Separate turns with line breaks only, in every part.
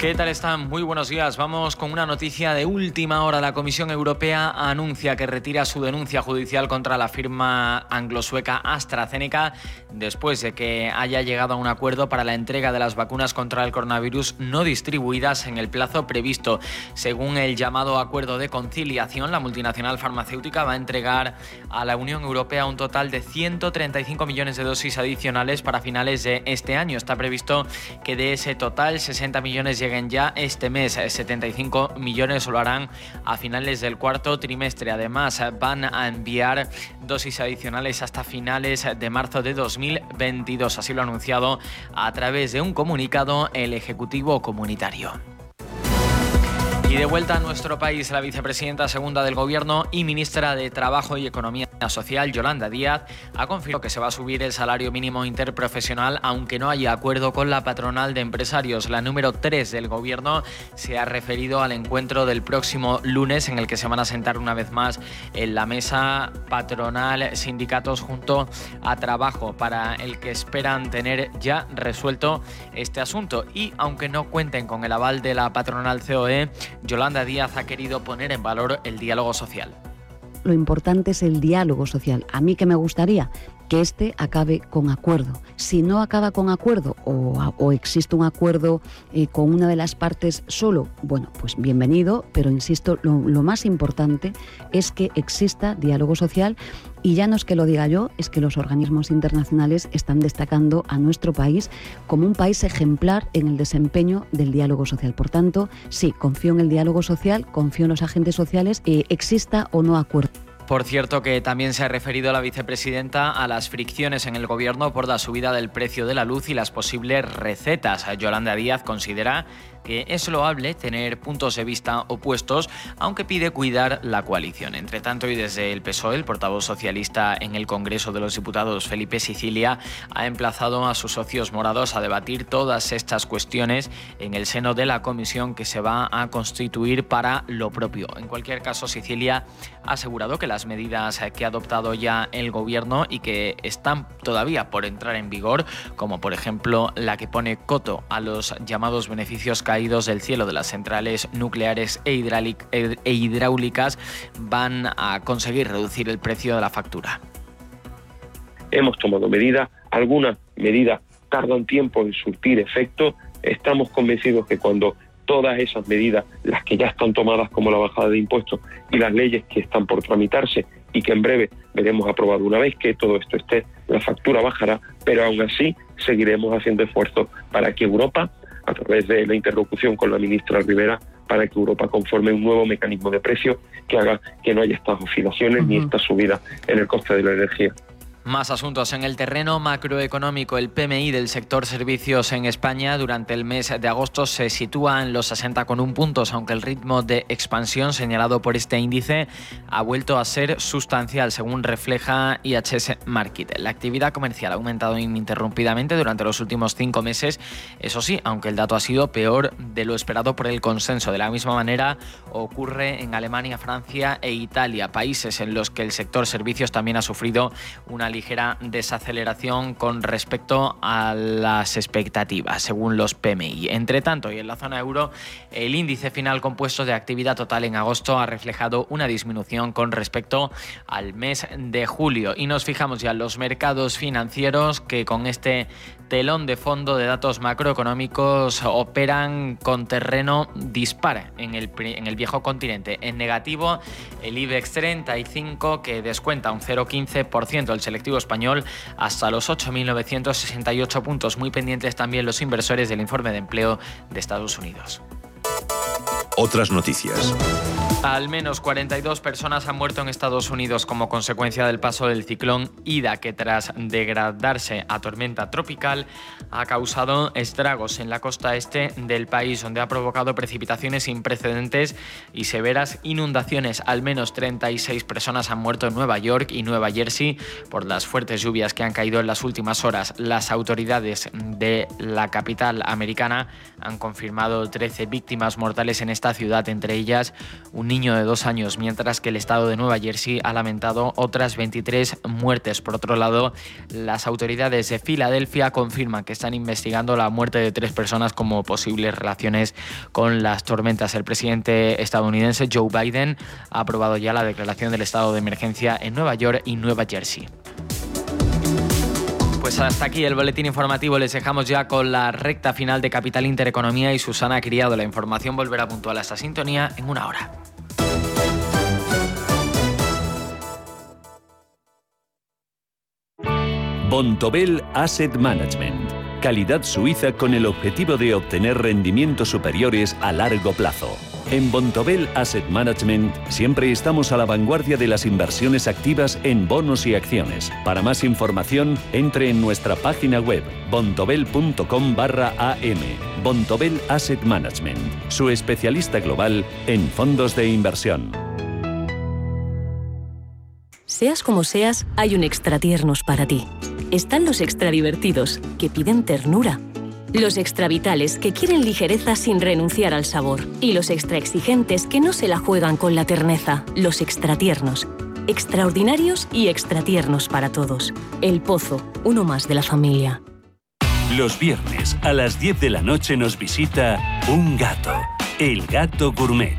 ¿Qué tal están? Muy buenos días. Vamos con una noticia de última hora. La Comisión Europea anuncia que retira su denuncia judicial contra la firma anglosueca AstraZeneca después de que haya llegado a un acuerdo para la entrega de las vacunas contra el coronavirus no distribuidas en el plazo previsto. Según el llamado acuerdo de conciliación, la multinacional farmacéutica va a entregar a la Unión Europea un total de 135 millones de dosis adicionales para finales de este año. Está previsto que de ese total 60 millones lleguen ya este mes. 75 millones lo harán a finales del cuarto trimestre. Además, van a enviar dosis adicionales hasta finales de marzo de 2022. Así lo ha anunciado a través de un comunicado el Ejecutivo Comunitario. Y de vuelta a nuestro país, la vicepresidenta segunda del Gobierno y ministra de Trabajo y Economía Social, Yolanda Díaz, ha confirmado que se va a subir el salario mínimo interprofesional, aunque no haya acuerdo con la patronal de empresarios. La número 3 del Gobierno se ha referido al encuentro del próximo lunes, en el que se van a sentar una vez más en la mesa patronal, sindicatos junto a trabajo, para el que esperan tener ya resuelto este asunto. Y aunque no cuenten con el aval de la patronal COE, Yolanda Díaz ha querido poner en valor el diálogo social.
Lo importante es el diálogo social. A mí que me gustaría que este acabe con acuerdo. Si no acaba con acuerdo o, existe un acuerdo eh, con una de las partes solo, bueno, pues bienvenido, pero insisto, lo, lo más importante es que exista diálogo social y ya no es que lo diga yo, es que los organismos internacionales están destacando a nuestro país como un país ejemplar en el desempeño del diálogo social. Por tanto, sí, confío en el diálogo social, confío en los agentes sociales, eh, exista o no acuerdo.
Por cierto, que también se ha referido la vicepresidenta a las fricciones en el gobierno por la subida del precio de la luz y las posibles recetas. Yolanda Díaz considera que es loable tener puntos de vista opuestos, aunque pide cuidar la coalición. Entre tanto, y desde el PSOE, el portavoz socialista en el Congreso de los Diputados, Felipe Sicilia, ha emplazado a sus socios morados a debatir todas estas cuestiones en el seno de la comisión que se va a constituir para lo propio. En cualquier caso, Sicilia ha asegurado que las medidas que ha adoptado ya el gobierno y que están todavía por entrar en vigor, como por ejemplo la que pone coto a los llamados beneficios caídos del cielo de las centrales nucleares e, e, e hidráulicas van a conseguir reducir el precio de la factura.
Hemos tomado medidas, algunas medidas tardan tiempo en surtir efecto. Estamos convencidos que cuando todas esas medidas, las que ya están tomadas como la bajada de impuestos y las leyes que están por tramitarse y que en breve veremos aprobado una vez que todo esto esté, la factura bajará, pero aún así seguiremos haciendo esfuerzos para que Europa a través de la interlocución con la ministra Rivera para que Europa conforme un nuevo mecanismo de precio que haga que no haya estas oscilaciones ni esta subida en el coste de la energía.
Más asuntos en el terreno macroeconómico. El PMI del sector servicios en España durante el mes de agosto se sitúa en los 60,1 puntos, aunque el ritmo de expansión señalado por este índice ha vuelto a ser sustancial, según refleja IHS Market. La actividad comercial ha aumentado ininterrumpidamente durante los últimos cinco meses, eso sí, aunque el dato ha sido peor de lo esperado por el consenso. De la misma manera ocurre en Alemania, Francia e Italia, países en los que el sector servicios también ha sufrido una ligera desaceleración con respecto a las expectativas, según los PMI. Entre tanto, y en la zona euro, el índice final compuesto de actividad total en agosto ha reflejado una disminución con respecto al mes de julio. Y nos fijamos ya en los mercados financieros que con este telón de fondo de datos macroeconómicos operan con terreno dispara en el, en el viejo continente. En negativo, el IBEX 35 que descuenta un 0,15% el selectivo español hasta los 8.968 puntos. Muy pendientes también los inversores del informe de empleo de Estados Unidos.
Otras noticias.
Al menos 42 personas han muerto en Estados Unidos como consecuencia del paso del ciclón Ida, que tras degradarse a tormenta tropical ha causado estragos en la costa este del país, donde ha provocado precipitaciones sin precedentes y severas inundaciones. Al menos 36 personas han muerto en Nueva York y Nueva Jersey por las fuertes lluvias que han caído en las últimas horas. Las autoridades de la capital americana han confirmado 13 víctimas mortales en este esta ciudad, entre ellas un niño de dos años, mientras que el estado de Nueva Jersey ha lamentado otras 23 muertes. Por otro lado, las autoridades de Filadelfia confirman que están investigando la muerte de tres personas como posibles relaciones con las tormentas. El presidente estadounidense Joe Biden ha aprobado ya la declaración del estado de emergencia en Nueva York y Nueva Jersey. Pues hasta aquí el boletín informativo. Les dejamos ya con la recta final de Capital Intereconomía y Susana Criado. La información volverá puntual a esta sintonía en una hora.
Bontobel Asset Management. Calidad suiza con el objetivo de obtener rendimientos superiores a largo plazo. En Bontobel Asset Management siempre estamos a la vanguardia de las inversiones activas en bonos y acciones. Para más información, entre en nuestra página web bontobel.com barra am. Bontobel Asset Management, su especialista global en fondos de inversión.
Seas como seas, hay un extra tiernos para ti. Están los extra divertidos, que piden ternura los extravitales que quieren ligereza sin renunciar al sabor. Y los extra exigentes que no se la juegan con la terneza. Los extratiernos. Extraordinarios y extratiernos para todos. El Pozo, uno más de la familia.
Los viernes a las 10 de la noche nos visita un gato. El gato gourmet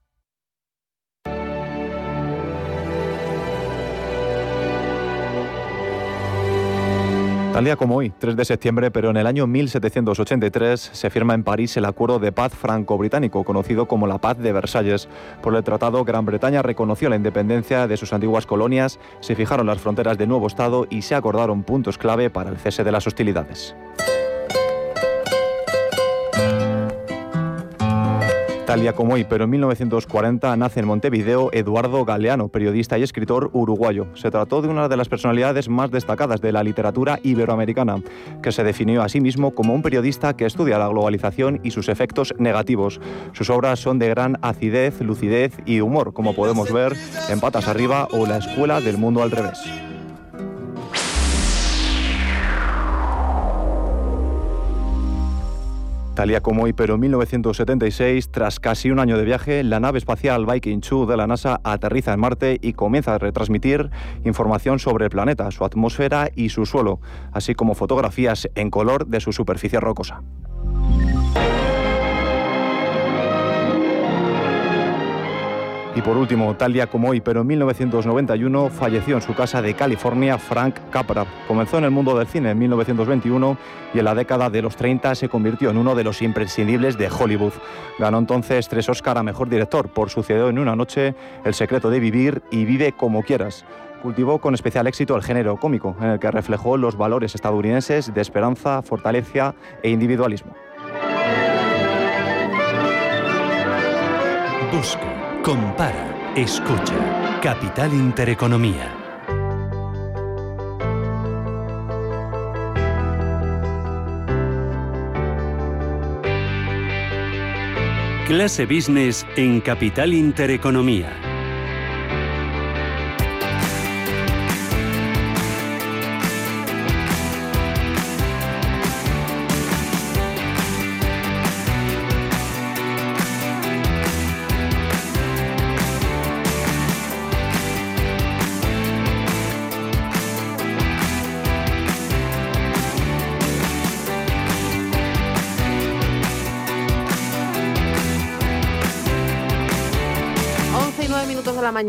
Tal día como hoy, 3 de septiembre, pero en el año 1783 se firma en París el Acuerdo de Paz Franco-Británico, conocido como la Paz de Versalles. Por el tratado, Gran Bretaña reconoció la independencia de sus antiguas colonias, se fijaron las fronteras del nuevo Estado y se acordaron puntos clave para el cese de las hostilidades. Tal como hoy, pero en 1940 nace en Montevideo Eduardo Galeano, periodista y escritor uruguayo. Se trató de una de las personalidades más destacadas de la literatura iberoamericana, que se definió a sí mismo como un periodista que estudia la globalización y sus efectos negativos. Sus obras son de gran acidez, lucidez y humor, como podemos ver en Patas Arriba o La Escuela del Mundo al Revés. Tal como hoy, pero en 1976, tras casi un año de viaje, la nave espacial Viking 2 de la NASA aterriza en Marte y comienza a retransmitir información sobre el planeta, su atmósfera y su suelo, así como fotografías en color de su superficie rocosa. Y por último, tal día como hoy, pero en 1991, falleció en su casa de California Frank Capra. Comenzó en el mundo del cine en 1921 y en la década de los 30 se convirtió en uno de los imprescindibles de Hollywood. Ganó entonces tres Oscar a Mejor Director por Sucedió en una noche, El secreto de vivir y Vive como quieras. Cultivó con especial éxito el género cómico, en el que reflejó los valores estadounidenses de esperanza, fortaleza e individualismo.
Compara, escucha. Capital Intereconomía. Clase Business en Capital Intereconomía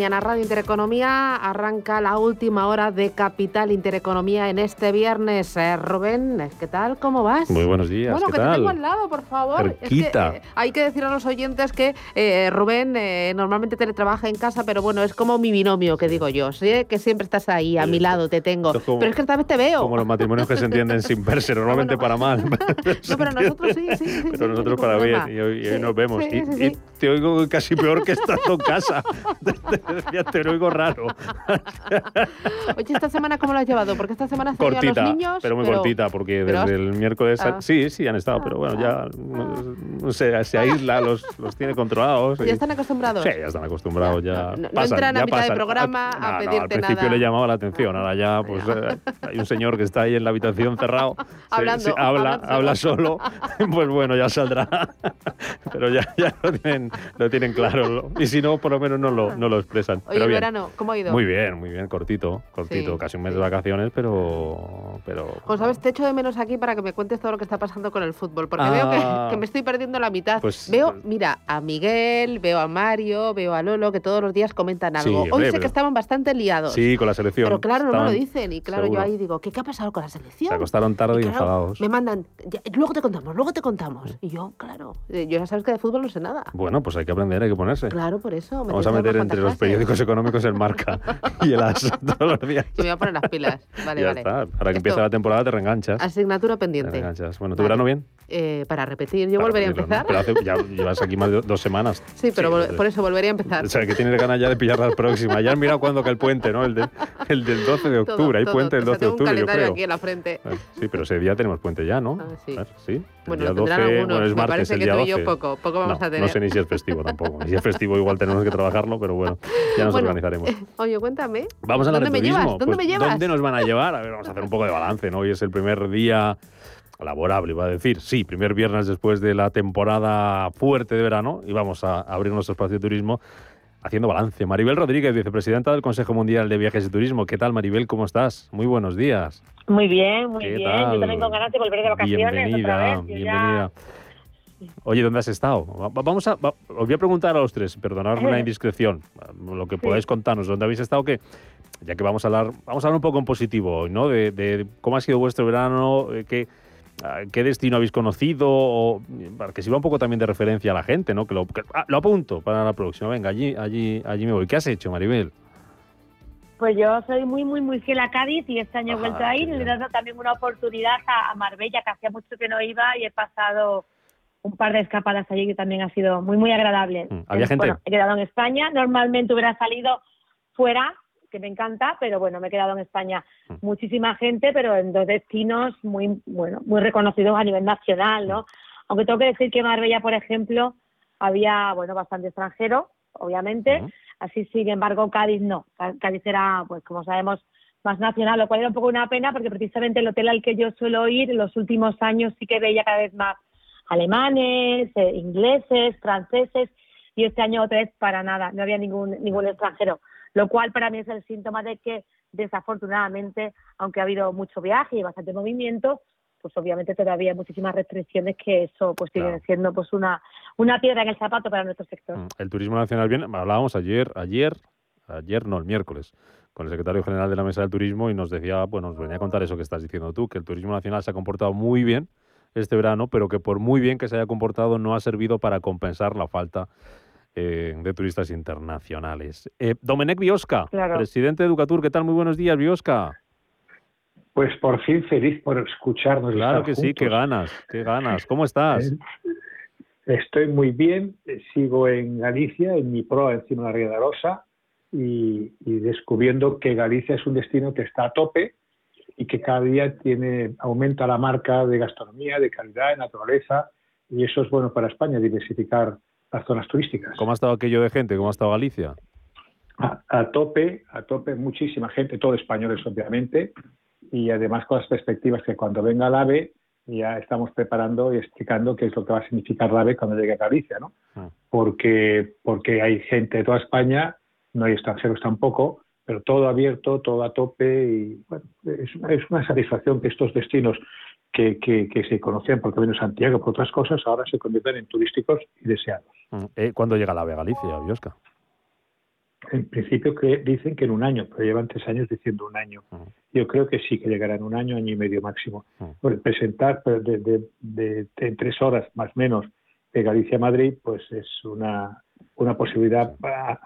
mañana Radio Intereconomía arranca la última hora de Capital Intereconomía en este viernes. Eh, Rubén, ¿qué tal? ¿Cómo vas?
Muy buenos días.
Bueno,
¿qué
que
tal?
te tengo al lado, por favor.
Es que, eh,
hay que decir a los oyentes que eh, Rubén normalmente teletrabaja en casa, pero bueno, es como mi binomio, que digo yo. ¿sí? Que siempre estás ahí, a mi lado, te tengo. pero es que esta vez te veo.
Como los matrimonios que se entienden sin verse, normalmente para mal.
no, pero nosotros sí, sí.
pero nosotros para bien, y hoy, nos vemos. y, te oigo casi peor que estando en casa. decía, te oigo raro.
Oye, ¿esta semana cómo lo has llevado? Porque esta semana
se
cortita, los niños.
Pero muy cortita, porque desde el miércoles. Ah. Sí, sí, han estado, pero bueno, ya. No, sé, se aísla, los, los tiene controlados.
¿Ya están acostumbrados?
Sí, ya están acostumbrados. Ya,
no, entran a mitad de programa a, pedirte
nada. Al principio le llamaba la atención, ahora ya, pues eh, hay un señor que está ahí en la habitación cerrado.
Hablando.
habla, habla solo. pues bueno, ya saldrá. pero ya, ya lo, tienen, lo tienen claro. Y si no, por lo menos no lo, no lo expresan.
Oye, el verano, ¿cómo ha ido?
Muy bien, muy bien, cortito, cortito, casi un mes de vacaciones, pero... pero...
Pues sabes, te echo de menos aquí para que me cuentes todo lo que está pasando con el fútbol, porque veo ah. que, me estoy perdiendo la mitad. Pues, veo, pues mira, a Miguel, veo a Mario, veo a Lolo, que todos los días comentan algo. Hoy sé que estaban bastante liados.
Sí, con la selección.
Pero claro, no me lo dicen. Y claro, yo ahí digo, ¿qué, ¿qué, ha pasado con la selección?
Se acostaron tarde y, enfadados.
Me mandan, luego te contamos, luego te contamos. Y yo, claro, eh, yo ya sabes que de fútbol no sé nada.
Bueno, pues hay que aprender, hay que ponerse.
Claro, por eso.
Vamos a meter entre los periódicos económicos el marca y el as todos los días.
Yo me voy a poner las pilas. Vale,
ya
vale.
Está. Para que empiece la temporada te reenganchas.
Asignatura pendiente. Te
reenganchas. Bueno, ¿tu verano bien?
Eh, para repetir, yo volvería a empezar.
Pero ya llevas aquí más de dos semanas.
Sí, pero por eso volvería a empezar.
O sea, que tienes ganas ya de pillar la próxima. Ya han mirado cuándo que el puente, ¿no? El, de, el del 12 de octubre. Hay puente el 12 de octubre, yo creo.
aquí en la frente.
Sí, pero ese día tenemos puente ya, ¿no?
Ah, sí.
sí.
Bueno, el día 12, algunos. es martes, parece que tú y yo poco, poco vamos
a
tener.
No sé ni si es festivo tampoco. Si es festivo igual tenemos que trabajarlo, pero bueno, ya nos organizaremos. Eh,
oye, cuéntame.
Vamos a
¿Dónde me llevas? ¿Dónde
pues,
me llevas?
¿Dónde nos van a llevar? A ver, vamos a hacer un poco de balance, ¿no? Hoy es el primer día laborable, iba a decir. Sí, primer viernes después de la temporada fuerte de verano y vamos a abrir nuestro espacio de turismo haciendo balance. Maribel Rodríguez, vicepresidenta del Consejo Mundial de Viajes y Turismo. ¿Qué tal, Maribel? ¿Cómo estás? Muy buenos días.
Muy bien, muy bien. Yo también con ganas de volver de vacaciones.
Bienvenida, bienvenida. Oye, ¿dónde has estado? Vamos a, os voy a preguntar a los tres, perdonadme la indiscreción, lo que podáis contarnos, ¿dónde habéis estado? Que ya que vamos a hablar, vamos a hablar un poco en positivo hoy, ¿no? De, cómo ha sido vuestro verano, eh, qué, qué destino habéis conocido, o, para que sirva un poco también de referencia a la gente, ¿no? Que lo, ah, lo apunto para la próxima. Venga, allí, allí, allí me voy. ¿Qué has hecho, Maribel?
Pues yo soy muy, muy, muy fiel a Cádiz y este año he vuelto a ir. Le he dado también una oportunidad a, Marbella, que hacía mucho que no iba y he pasado un par de escapadas allí que también ha sido muy, muy agradable.
Mm, ¿Había gente?
Bueno, he quedado en España. Normalmente hubiera salido fuera, que me encanta, pero bueno, me he quedado en España. Mm. Muchísima gente, pero en dos destinos muy, bueno, muy reconocidos a nivel nacional, ¿no? Aunque tengo que decir que en Marbella, por ejemplo, había, bueno, bastante extranjero, obviamente. Así, sin embargo, Cádiz no. Cádiz era, pues como sabemos, más nacional, lo cual era un poco una pena porque precisamente el hotel al que yo suelo ir en los últimos años sí que veía cada vez más alemanes, eh, ingleses, franceses y este año otra vez para nada, no había ningún, ningún extranjero lo cual para mí es el síntoma de que desafortunadamente, aunque ha habido mucho viaje y bastante movimiento, pues obviamente todavía hay muchísimas restricciones que eso pues sigue siendo pues una, una piedra en el zapato para nuestro sector. Mm,
el turismo nacional bien, hablábamos ayer, ayer, ayer no, el miércoles, con el secretario general de la Mesa del Turismo y nos decía, bueno, nos venía a contar eso que estás diciendo tú, que el turismo nacional se ha comportado muy bien este verano, pero que por muy bien que se haya comportado no ha servido para compensar la falta eh, de turistas internacionales. Eh, Domenech Biosca, presidente de Educatur, ¿qué tal? Muy buenos días, Biosca.
Pues por fin feliz por escucharnos.
Claro que sí, qué ganas, qué ganas. ¿Cómo estás?
Estoy muy bien, sigo en Galicia, en mi proa encima de la Ría de Rosa, y, y, descubriendo que Galicia es un destino que está a tope y que cada día tiene aumenta la marca de gastronomía, de calidad, de naturaleza, y eso es bueno para España, diversificar las zonas turísticas.
¿Cómo ha estado aquello de gente? ¿Cómo ha estado Galicia?
A, tope, a tope, muchísima gente, todo españoles obviamente, y además con las perspectivas que cuando venga el AVE ya estamos preparando y explicando qué es lo que va a significar el AVE cuando llegue a Galicia, ¿no? Ah. Porque, porque hay gente de toda España, no hay extranjeros tampoco, pero todo abierto, todo a tope y bueno, es, es una satisfacción que estos destinos que, que, se conocían porque vino Santiago por otras cosas, ahora se convierten en turísticos y deseados.
Mm, eh, ¿Cuándo llega la ave Galicia, Biosca?
En principio que dicen que en un año, pero llevan tres años diciendo un año. Mm. Yo creo que sí que llegará en un año, año y medio máximo. Mm. presentar de, de, de, tres horas más o menos de Galicia a Madrid, pues es una, una posibilidad.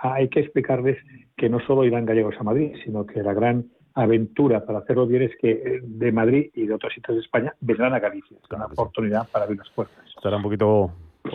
Hay que explicarles que no solo irán gallegos a Madrid, sino que la gran aventura para hacerlo bien es que eh, de Madrid y de otros sitios de España vendrán a Galicia. Es una oportunidad para abrir las puertas.
Estará un poquito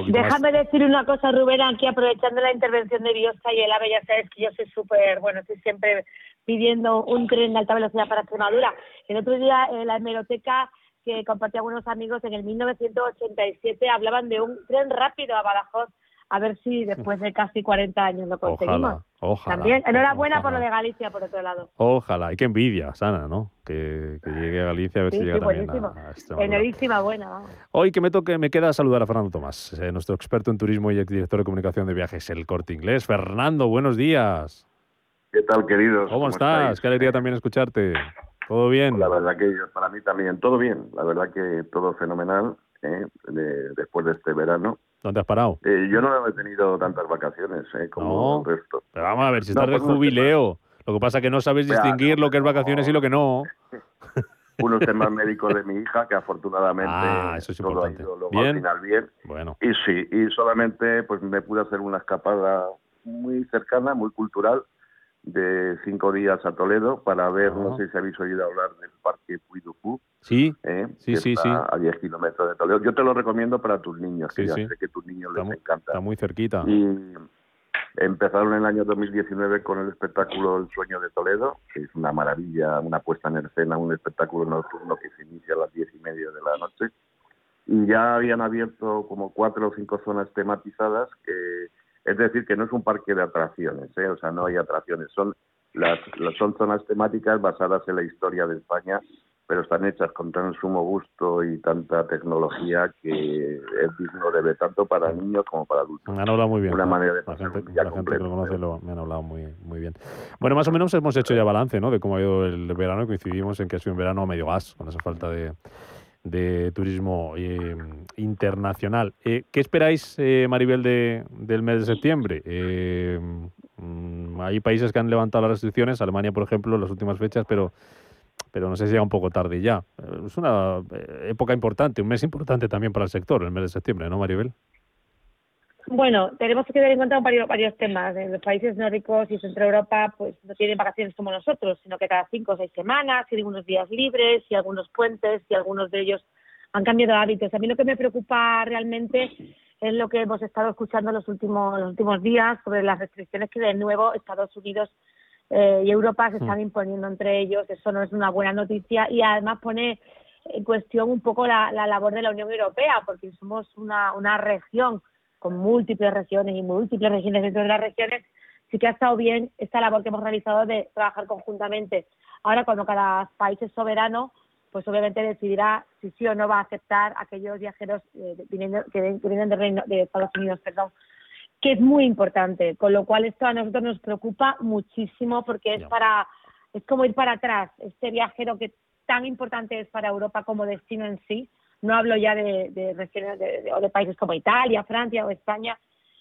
Déjame decir una cosa, Rubén, aquí aprovechando la intervención de Biosca y el AVE, ya sabes que yo soy súper, bueno, estoy siempre pidiendo un tren de alta velocidad para Extremadura. El otro día en la hemeroteca que compartí algunos amigos en el 1987 hablaban de un tren rápido a Badajoz a ver si después de casi 40 años lo conseguimos.
Ojalá,
También, enhorabuena por lo de Galicia, por otro lado.
Ojalá, y qué envidia, Sana, ¿no? Que, llegue a Galicia a ver si llega también a,
Enhorísima, buena.
Hoy que me toque, me queda saludar a Fernando Tomás, eh, nuestro experto en turismo y director de comunicación de viajes, el Corte Inglés. Fernando, buenos días.
¿Qué tal, queridos?
¿Cómo, estás? Qué alegría también escucharte. ¿Todo bien?
La verdad que para mí también, todo bien. La verdad que todo fenomenal ¿eh? después de este verano.
¿Dónde has parado?
Eh, yo no he tenido tantas vacaciones ¿eh? como el resto.
Pero vamos a ver, si estás de pues jubileo. Lo que pasa es que no sabes distinguir lo que es vacaciones y lo que no.
Unos temas médicos de mi hija, que afortunadamente
ah, eso es todo
ha ido luego al final bien.
Bueno.
Y sí, y solamente pues me pude hacer una escapada muy cercana, muy cultural, de cinco días a Toledo para ver, no sé si habéis oído hablar del Parque Puy
Sí, ¿eh? sí, sí, sí.
A 10 kilómetros de Toledo. Yo te lo recomiendo para tus niños, que ya sé que tus niños les encanta.
Está muy cerquita.
Y empezaron en el año 2019 con el espectáculo El Sueño de Toledo, que es una maravilla, una puesta en escena, un espectáculo nocturno que se inicia a las diez y media de la noche. Y ya habían abierto como cuatro o cinco zonas tematizadas que es decir, que no es un parque de atracciones, ¿eh? o sea, no hay atracciones, son las, son zonas temáticas basadas en la historia de España, pero están hechas con tan sumo gusto y tanta tecnología que es digno de ver tanto para niños como para adultos.
Me han hablado muy bien.
Una manera de
la gente, que lo conoce me han hablado muy, muy bien. Bueno, más o menos hemos hecho ya balance ¿no? de cómo ha ido el verano. Coincidimos en que ha sido un verano medio gas, con esa falta de, de turismo eh, internacional. Eh, ¿Qué esperáis, eh, Maribel, de, del mes de septiembre? Mm, hay países que han levantado las restricciones, Alemania, por ejemplo, en las últimas fechas, pero, pero no sé si llega un poco tarde ya. Es una época importante, un mes importante también para el sector, el mes de septiembre, ¿no, Maribel?
Bueno, tenemos que tener en cuenta varios, varios temas. En los países nórdicos y Centro Europa, pues no tienen vacaciones como nosotros, sino que cada cinco o seis semanas tienen unos días libres y algunos puentes y algunos de ellos han cambiado hábitos. A mí lo que me preocupa realmente es lo que hemos estado escuchando los últimos, los últimos días sobre las restricciones que de nuevo Estados Unidos eh, y Europa se están mm. imponiendo entre ellos. Eso no es una buena noticia y además pone en cuestión un poco la, la labor de la Unión Europea, porque somos una, una región con múltiples regiones y múltiples regiones dentro de las regiones, sí que ha estado bien esta labor que hemos realizado de trabajar conjuntamente. Ahora, cuando cada país es soberano, pues obviamente decidirá si sí o no va a aceptar aquellos viajeros eh, que vienen de, de Estados Unidos, perdón, que es muy importante. Con lo cual esto a nosotros nos preocupa muchísimo porque es para es como ir para atrás. Este viajero que tan importante es para Europa como destino en sí, no hablo ya de, regiones de, o de países como Italia, Francia o España.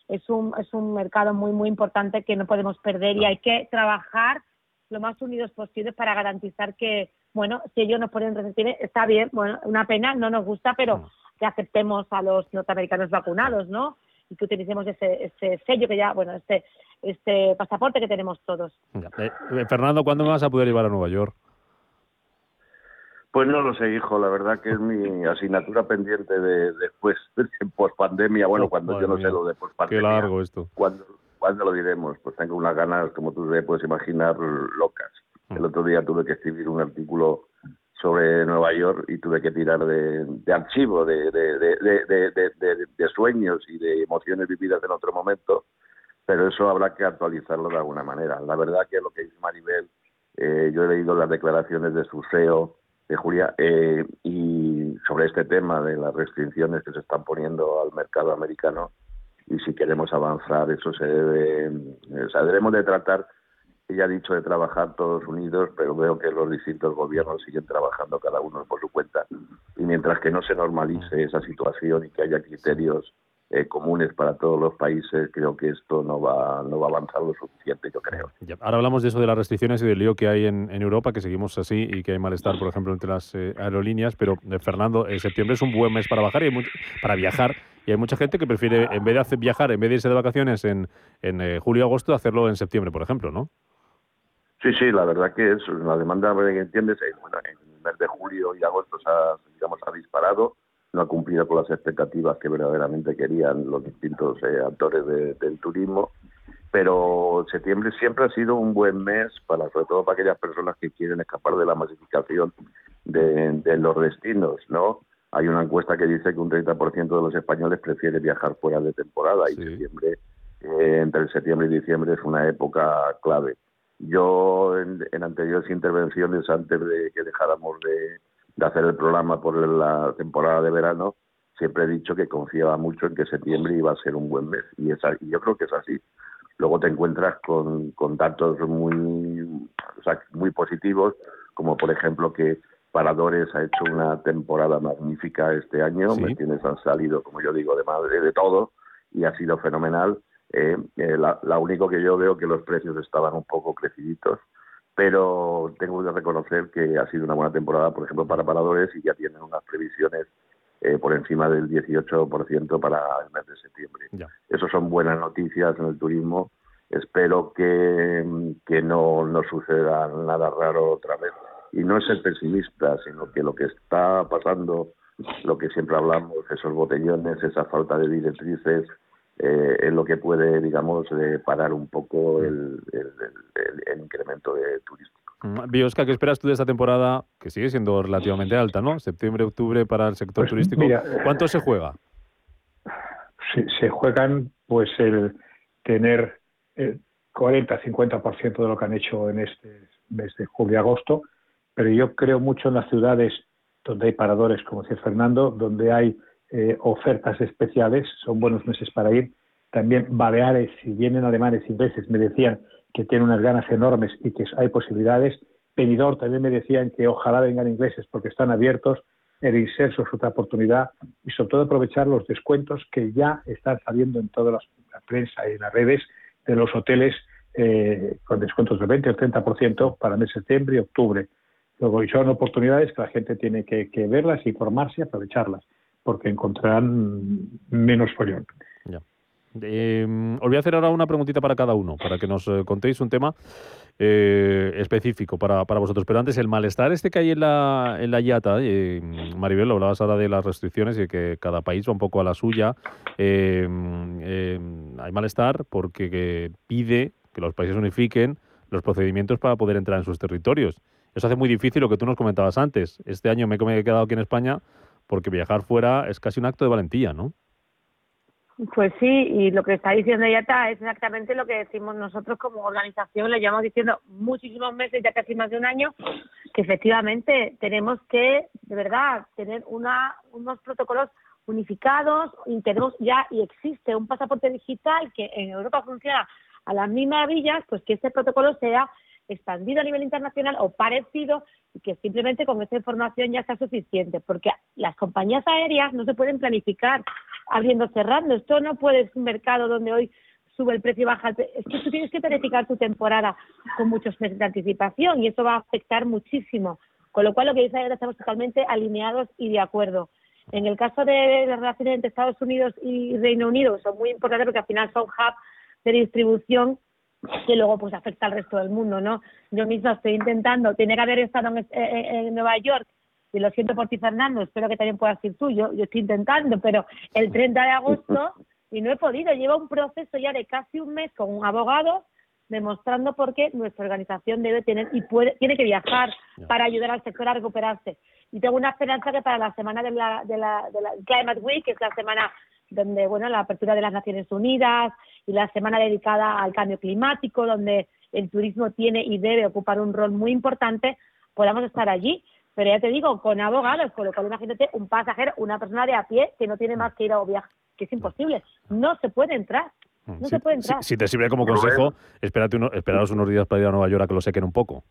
Es un, es un mercado muy, muy importante que no podemos perder y hay que trabajar lo más unidos posible para garantizar que, bueno, si ellos nos ponen restricciones, está bien, bueno, una pena, no nos gusta, pero que aceptemos a los norteamericanos vacunados, ¿no? Y que utilicemos ese, ese sello que ya, bueno, este, este pasaporte que tenemos todos.
Eh, Fernando, ¿cuándo me vas a poder llevar a Nueva York?
Pues no lo sé, hijo. La verdad que es mi asignatura pendiente de después, en pospandemia. Bueno, cuando yo no sé lo de pospandemia.
Qué largo esto.
¿Cuándo, lo diremos? Pues tengo unas ganas, como tú puedes imaginar, locas. Mm. El otro día tuve que escribir un artículo sobre Nueva York y tuve que tirar de, archivo, de, de, sueños y de emociones vividas en otro momento, pero eso habrá que actualizarlo de alguna manera. La verdad que lo que dice Maribel, eh, yo he leído las declaraciones de su CEO, de Julia, eh, y sobre este tema de las restricciones que se están poniendo al mercado americano y si queremos avanzar, eso se debe, o sea, debemos de tratar, ella ha dicho de trabajar todos unidos, pero veo que los distintos gobiernos siguen trabajando cada uno por su cuenta. Y mientras que no se normalice esa situación y que haya criterios eh, comunes para todos los países, creo que esto no va, no va a avanzar lo suficiente, yo creo.
Ahora hablamos de eso de las restricciones y del lío que hay en, Europa, que seguimos así y que hay malestar, por ejemplo, entre las eh, aerolíneas, pero eh, Fernando, septiembre es un buen mes para bajar y para viajar y hay mucha gente que prefiere, en vez de hacer viajar, en vez de irse de vacaciones en, en julio agosto, hacerlo en septiembre, por ejemplo, ¿no?
Sí, sí, la verdad que es la demanda, entiendes, bueno, en el mes de julio y agosto se ha, digamos, ha disparado no ha cumplido con las expectativas que verdaderamente querían los distintos eh, actores del turismo. Pero septiembre siempre ha sido un buen mes, para sobre todo para aquellas personas que quieren escapar de la masificación de, los destinos, ¿no? Hay una encuesta que dice que un 30% de los españoles prefiere viajar fuera de temporada y septiembre, eh, entre septiembre y diciembre es una época clave. Yo en, en anteriores intervenciones, antes de que dejáramos de, de hacer el programa por la temporada de verano, siempre he dicho que confiaba mucho en que septiembre iba a ser un buen mes y, es, yo creo que es así. Luego te encuentras con, con datos muy, muy positivos, como por ejemplo que Paradores ha hecho una temporada magnífica este año, ¿me tienes Han salido, como yo digo, de madre de todo y ha sido fenomenal. Eh, eh, la, la, único que yo veo que los precios estaban un poco creciditos pero tengo que reconocer que ha sido una buena temporada, por ejemplo, para paradores y ya tienen unas previsiones eh, por encima del 18% para el mes de septiembre. Eso son buenas noticias en el turismo. Espero que, que no, no suceda nada raro otra vez. Y no es ser pesimista, sino que lo que está pasando, lo que siempre hablamos, esos botellones, esa falta de directrices, eh, es lo que puede, digamos, eh, parar un poco el, incremento de turístico.
Mm, Biosca, ¿qué esperas tú de esta temporada, que sigue siendo relativamente alta, ¿no? Septiembre, octubre para el sector pues turístico. ¿Cuánto se juega?
Se, se juegan, pues, el tener el 40-50% de lo que han hecho en este mes de julio y agosto, pero yo creo mucho en las ciudades donde hay paradores, como decía Fernando, donde hay eh, ofertas especiales, son buenos meses para ir. También Baleares, si vienen alemanes y ingleses, me decían que tienen unas ganas enormes y que hay posibilidades. Que porque están abiertos. El inserso es otra oportunidad y sobre todo aprovechar los descuentos que ya están saliendo en toda la prensa y en las redes de los hoteles con descuentos del 20 o 30% para mes de septiembre y octubre. Luego, y son oportunidades que la gente tiene que, que verlas, informarse y aprovecharlas porque encontrarán menos follón.
Ya. Eh, os voy a hacer ahora una preguntita para cada uno, para que nos eh, contéis un tema eh, específico para, para, vosotros. Pero antes, el malestar este que hay en la, en la IATA, eh, Maribel, lo hablabas ahora de las restricciones y que cada país va un poco a la suya. hay malestar porque pide que los países unifiquen los procedimientos para poder entrar en sus territorios. Eso hace muy difícil lo que tú nos comentabas antes. Este año me he quedado aquí en España porque viajar fuera es casi un acto de valentía, ¿no?
Pues sí, y lo que está diciendo Yata es exactamente lo que decimos nosotros como organización, le llevamos diciendo muchísimos meses, ya casi más de un año, que efectivamente tenemos que, de verdad, tener una, unos protocolos unificados y tenemos ya, y existe un pasaporte digital que en Europa funciona a las mismas villas, pues que este protocolo sea expandido a nivel internacional o parecido y que simplemente con esa información ya sea suficiente, porque las compañías aéreas no se pueden planificar abriendo cerrando. Esto no puede ser un mercado donde hoy sube el precio y baja el precio. Es que tú tienes que planificar tu temporada con muchos meses de anticipación y eso va a afectar muchísimo. Con lo cual, lo que dice ahora estamos totalmente alineados y de acuerdo. En el caso de las relaciones entre Estados Unidos y Reino Unido, son muy importantes porque al final son hubs de distribución que luego pues afecta al resto del mundo, ¿no? Yo misma estoy intentando, tiene que haber estado en, en, Nueva York, y lo siento por ti Fernando, espero que también puedas ir tú, yo, yo estoy intentando, pero el 30 de agosto y no he podido, lleva un proceso ya de casi un mes con un abogado demostrando por qué nuestra organización debe tener y puede, tiene que viajar para ayudar al sector a recuperarse. Y tengo una esperanza que para la semana de la, de la, de la Climate Week, que es la semana donde bueno la apertura de las Naciones Unidas y la semana dedicada al cambio climático, donde el turismo tiene y debe ocupar un rol muy importante, podamos estar allí. Pero ya te digo, con abogados, con lo cual imagínate un pasajero, una persona de a pie que no tiene más que ir a viaje, que es imposible. No se puede entrar. No se puede entrar.
Si, te sirve como consejo, espérate uno, esperaros unos días para ir a Nueva York a que lo sequen un poco.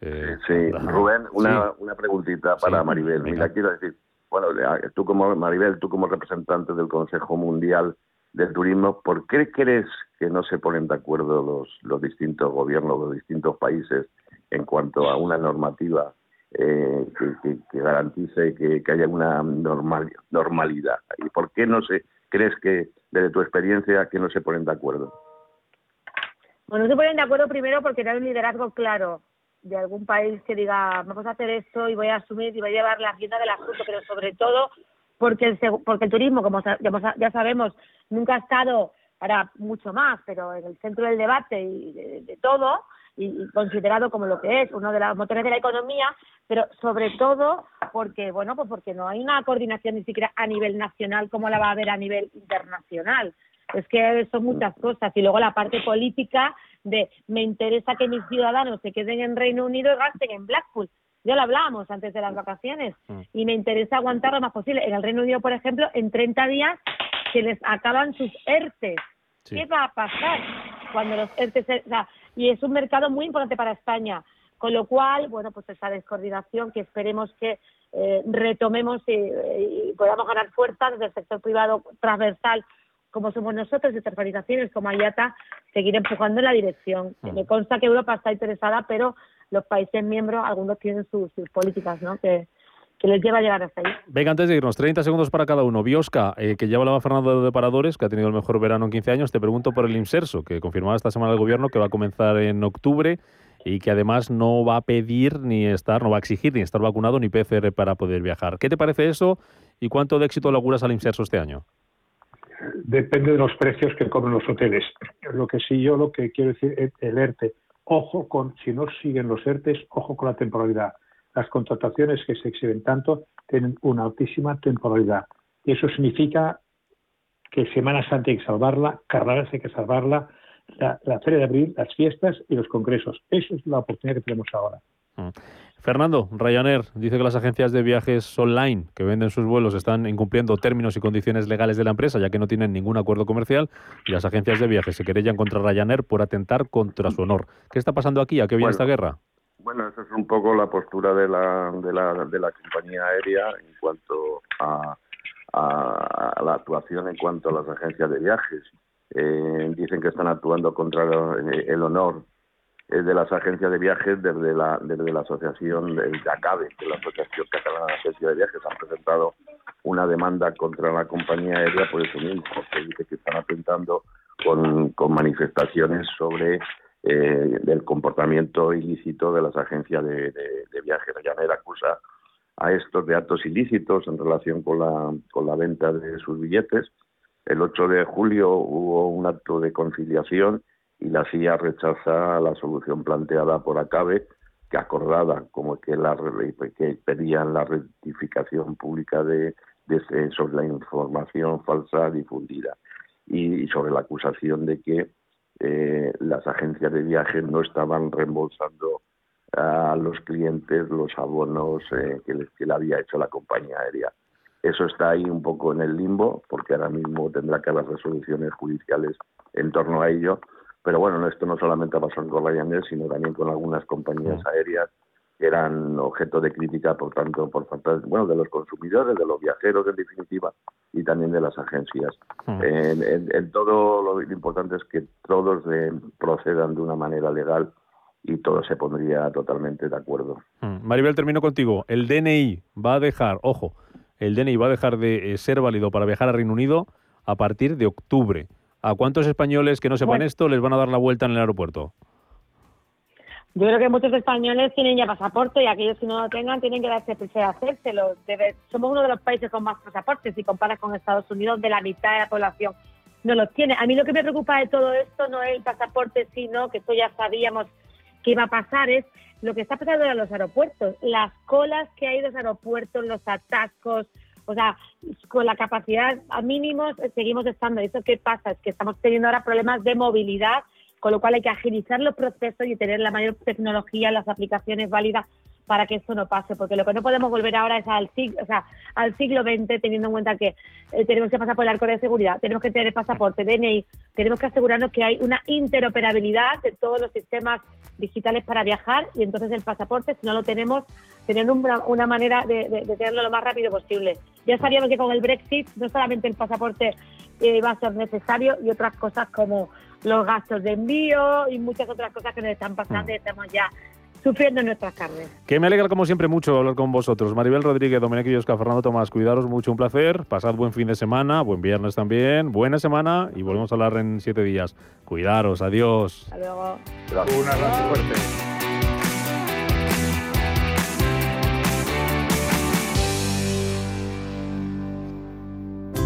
Eh, sí, Rubén, una, una preguntita para Maribel. Mira, quiero decir, bueno, tú como Maribel, tú como representante del Consejo Mundial del Turismo, ¿por qué crees que no se ponen de acuerdo los, los distintos gobiernos, los distintos países en cuanto a una normativa eh, que, garantice que, haya una normal, normalidad? ¿Y por qué no se crees que, desde tu experiencia, que no se ponen de acuerdo?
Bueno, no se ponen de acuerdo primero porque no hay un liderazgo claro de algún país que diga vamos a hacer esto y voy a asumir y voy a llevar la rienda del asunto, pero sobre todo porque el, porque el turismo, como ya sabemos, nunca ha estado para mucho más, pero en el centro del debate y de, todo, y, considerado como lo que es uno de los motores de la economía, pero sobre todo porque, bueno, pues porque no hay una coordinación ni siquiera a nivel nacional como la va a haber a nivel internacional. Es que son muchas cosas. Y luego la parte política de me interesa que mis ciudadanos se queden en Reino Unido y gasten en Blackpool. Ya lo hablábamos antes de las vacaciones. Mm. Y me interesa aguantar lo más posible. En el Reino Unido, por ejemplo, en 30 días se les acaban sus ERTES. ¿Qué va a pasar cuando los ERTES... O sea, y es un mercado muy importante para España. Con lo cual, bueno, pues esa descoordinación que esperemos que eh, retomemos y, podamos ganar fuerza desde el sector privado transversal como somos nosotros, de organizaciones como IATA, seguir empujando en la dirección. Mm. Me consta que Europa está interesada, pero los países miembros, algunos tienen sus, políticas, ¿no? Que, les lleva a llegar hasta ahí.
Venga, antes de irnos, 30 segundos para cada uno. Biosca, eh, que ya hablaba Fernando de Paradores, que ha tenido el mejor verano en 15 años, te pregunto por el IMSERSO, que confirmaba esta semana el gobierno que va a comenzar en octubre y que además no va a pedir ni estar, no va a exigir ni estar vacunado ni PCR para poder viajar. ¿Qué te parece eso y cuánto de éxito le auguras al IMSERSO este año?
depende de los precios que cobren los hoteles. Lo que sí yo lo que quiero decir es el ERTE. Ojo con, si no siguen los ERTES, ojo con la temporalidad. Las contrataciones que se exhiben tanto tienen una altísima temporalidad. Y eso significa que Semana Santa hay que salvarla, Carnaval hay que salvarla, la, la Feria de Abril, las fiestas y los congresos. Esa es la oportunidad que tenemos ahora.
Mm. Fernando, Ryanair dice que las agencias de viajes online que venden sus vuelos están incumpliendo términos y condiciones legales de la empresa, ya que no tienen ningún acuerdo comercial, y las agencias de viajes se querellan contra Ryanair por atentar contra su honor. ¿Qué está pasando aquí? ¿A qué viene esta guerra?
Bueno, esa es un poco la postura de la, de la, de la compañía aérea en cuanto a, la actuación en cuanto a las agencias de viajes. Eh, dicen que están actuando contra el honor de las agencias de viajes desde la, desde la asociación del ACABE, que es la Asociación Catalana de Agencias de Viajes, han presentado una demanda contra la compañía aérea por eso mismo, que dice que están atentando con, con manifestaciones sobre eh, el comportamiento ilícito de las agencias de, de, de viajes. Llanera acusa a estos de actos ilícitos en relación con la, con la venta de sus billetes. El 8 de julio hubo un acto de conciliación y la CIA rechaza la solución planteada por ACABE, que acordada como que, la, que pedían la rectificación pública de, sobre la información falsa difundida y, sobre la acusación de que eh, las agencias de viajes no estaban reembolsando a los clientes los abonos eh, que, que le había hecho la compañía aérea. Eso está ahí un poco en el limbo, porque ahora mismo tendrá que haber resoluciones judiciales en torno a ello, pero bueno, esto no solamente ha pasado con Ryanair, sino también con algunas compañías aéreas que eran objeto de crítica, por tanto, por falta bueno, de los consumidores, de los viajeros en definitiva, y también de las agencias. En, todo lo importante es que todos procedan de una manera legal y todo se pondría totalmente de acuerdo.
Maribel, termino contigo. El DNI va a dejar, ojo, el DNI va a dejar de eh, ser válido para viajar a Reino Unido a partir de octubre. ¿A cuántos españoles que no sepan esto les van a dar la vuelta en el aeropuerto?
Yo creo que muchos españoles tienen ya pasaporte y aquellos que no lo tengan tienen que darse prisa a hacérselo. somos uno de los países con más pasaportes si comparas con Estados Unidos, de la mitad de la población no los tiene. A mí lo que me preocupa de todo esto no es el pasaporte, sino que esto ya sabíamos que iba a pasar, es lo que está pasando en los aeropuertos, las colas que hay en los aeropuertos, los atascos, o sea, con la capacidad a mínimos seguimos estando. ¿Eso qué pasa? Es que estamos teniendo ahora problemas de movilidad, con lo cual hay que agilizar los procesos y tener la mayor tecnología, las aplicaciones válidas para que esto no pase, porque lo que no podemos volver ahora es al siglo, o sea, al siglo XX, teniendo en cuenta que eh, tenemos que pasar por el arco de seguridad, tenemos que tener pasaporte, DNI, tenemos que asegurarnos que hay una interoperabilidad de todos los sistemas digitales para viajar y entonces el pasaporte, si no lo tenemos, tener una, manera de, tenerlo lo más rápido posible. Ya sabíamos que con el Brexit no solamente el pasaporte eh, va a ser necesario y otras cosas como los gastos de envío y muchas otras cosas que nos están pasando y estamos ya sufriendo nuestras carnes.
Que me alegra como siempre mucho hablar con vosotros. Maribel Rodríguez, Dominique Yosca, Fernando Tomás, cuidaros mucho, un placer. Pasad buen fin de semana, buen viernes también, buena semana y volvemos a hablar en siete días. Cuidaros, adiós.
Hasta luego.
Un abrazo fuerte.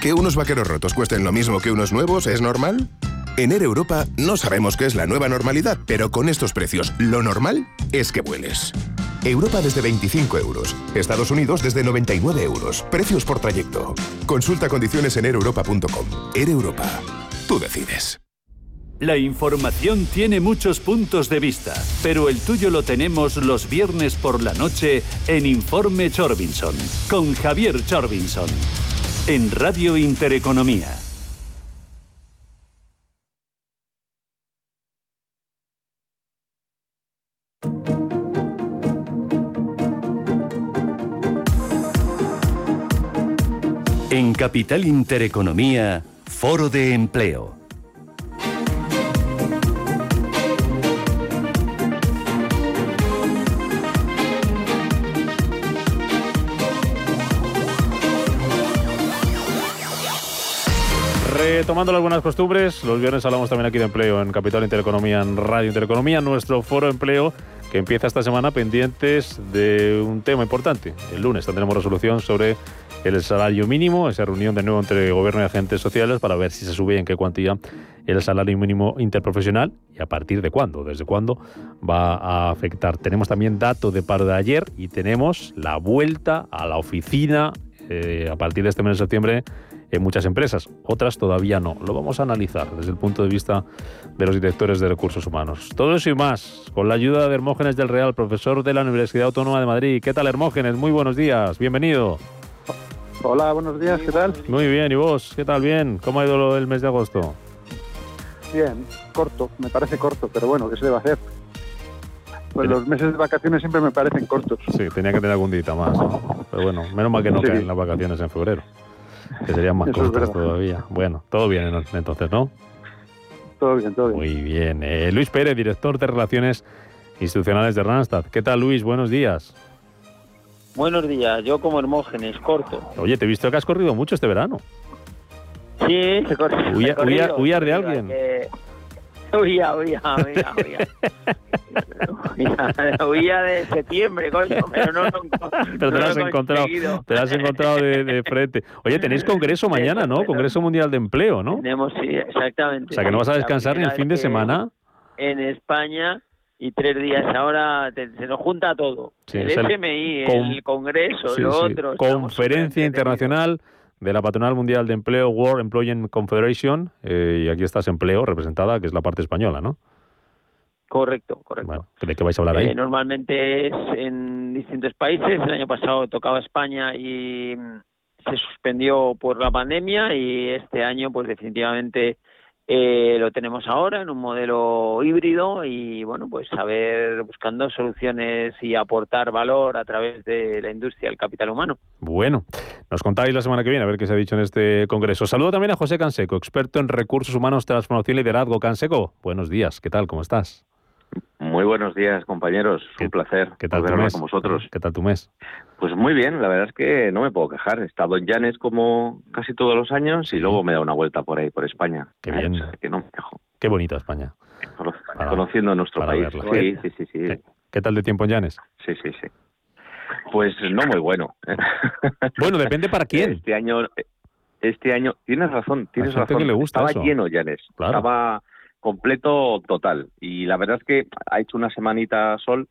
¿Que unos vaqueros rotos cuesten lo mismo que unos nuevos es normal? En Air Europa no sabemos qué es la nueva normalidad, pero con estos precios, lo normal es que vueles. Europa desde 25 euros. Estados Unidos desde 99 euros. Precios por trayecto. Consulta condiciones en aereuropa.com. Air Europa. Tú decides.
La información tiene muchos puntos de vista, pero el tuyo lo tenemos los viernes por la noche en Informe Chorbinson, con Javier Chorbinson en Radio Intereconomía. En Capital Intereconomía, Foro de Empleo
tomando las buenas costumbres, los viernes hablamos también aquí de empleo en Capital Intereconomía, en Radio Intereconomía, nuestro foro de empleo que empieza esta semana pendientes de un tema importante. El lunes tendremos resolución sobre el salario mínimo, esa reunión de nuevo entre gobierno y agentes sociales para ver si se sube y en qué cuantía el salario mínimo interprofesional y a partir de cuándo, desde cuándo va a afectar. Tenemos también datos de paro de ayer y tenemos la vuelta a la oficina eh, a partir de este mes de septiembre en muchas empresas, otras todavía no. Lo vamos a analizar desde el punto de vista de los directores de recursos humanos. Todo eso y más, con la ayuda de Hermógenes del Real, profesor de la Universidad Autónoma de Madrid. ¿Qué tal, Hermógenes? Muy buenos días, bienvenido.
Hola, buenos días, ¿qué tal?
Muy bien, ¿y vos? ¿Qué tal? Bien. ¿Cómo ha ido el mes de agosto?
Bien, corto, me parece corto, pero bueno, ¿qué se debe hacer? Pues los meses de vacaciones siempre me parecen cortos.
Sí, tenía que tener algún día más, Pero bueno, menos mal que no caen las vacaciones en febrero que serían más cortas todavía. Bueno, todo bien entonces, ¿no?
Todo bien, todo bien.
Muy bien. Eh, Luis Pérez, director de Relaciones Institucionales de Randstad. ¿Qué tal, Luis? Buenos días.
Buenos días. Yo como Hermógenes, corto.
Oye, te he visto que has corrido mucho este verano.
Sí, se, corre,
¿Huyar de alguien?
Huía, huía, huía, huía. huía de septiembre, coño, pero no,
Pero te lo has encontrado, te has encontrado de, frente. Oye, tenéis congreso mañana, ¿no? Congreso Mundial de Empleo, ¿no?
Tenemos, sí, exactamente.
O sea, que no vas a descansar ni el fin de semana.
En España y tres días ahora se nos junta todo. el FMI, el Congreso, lo otro.
Conferencia Internacional de la Patronal Mundial de Empleo, World Employment Confederation, eh, y aquí estás Empleo, representada, que es la parte española, ¿no?
Correcto, correcto.
¿De qué vais a hablar ahí?
Eh, normalmente es en distintos países. El año pasado tocaba España y mm, se suspendió por la pandemia y este año, pues definitivamente eh, lo tenemos ahora en un modelo híbrido y bueno, pues saber buscando soluciones y aportar valor a través de la industria del capital humano.
Bueno, nos contáis la semana que viene a ver qué se ha dicho en este congreso. Saludo también a José Canseco, experto en recursos humanos, transformación y liderazgo. Canseco, buenos días, ¿qué tal? ¿Cómo estás?
Muy buenos días, compañeros. Un placer
¿qué tal con
vosotros.
¿Qué tal tu mes?
Pues muy bien, la verdad es que no me puedo quejar. He estado en Llanes como casi todos los años y luego me he dado una vuelta por ahí, por España.
Qué bien.
que no me quejo.
Qué bonita España.
Conociendo nuestro país. Sí, sí, sí, sí.
¿Qué, tal de tiempo en Llanes?
Sí, sí, sí. Pues no muy bueno.
Bueno, depende para quién.
Este año, este año, tienes razón, tienes razón.
Que le gusta
Estaba lleno Llanes. Estaba completo total. Y la verdad es que ha hecho una semanita sol.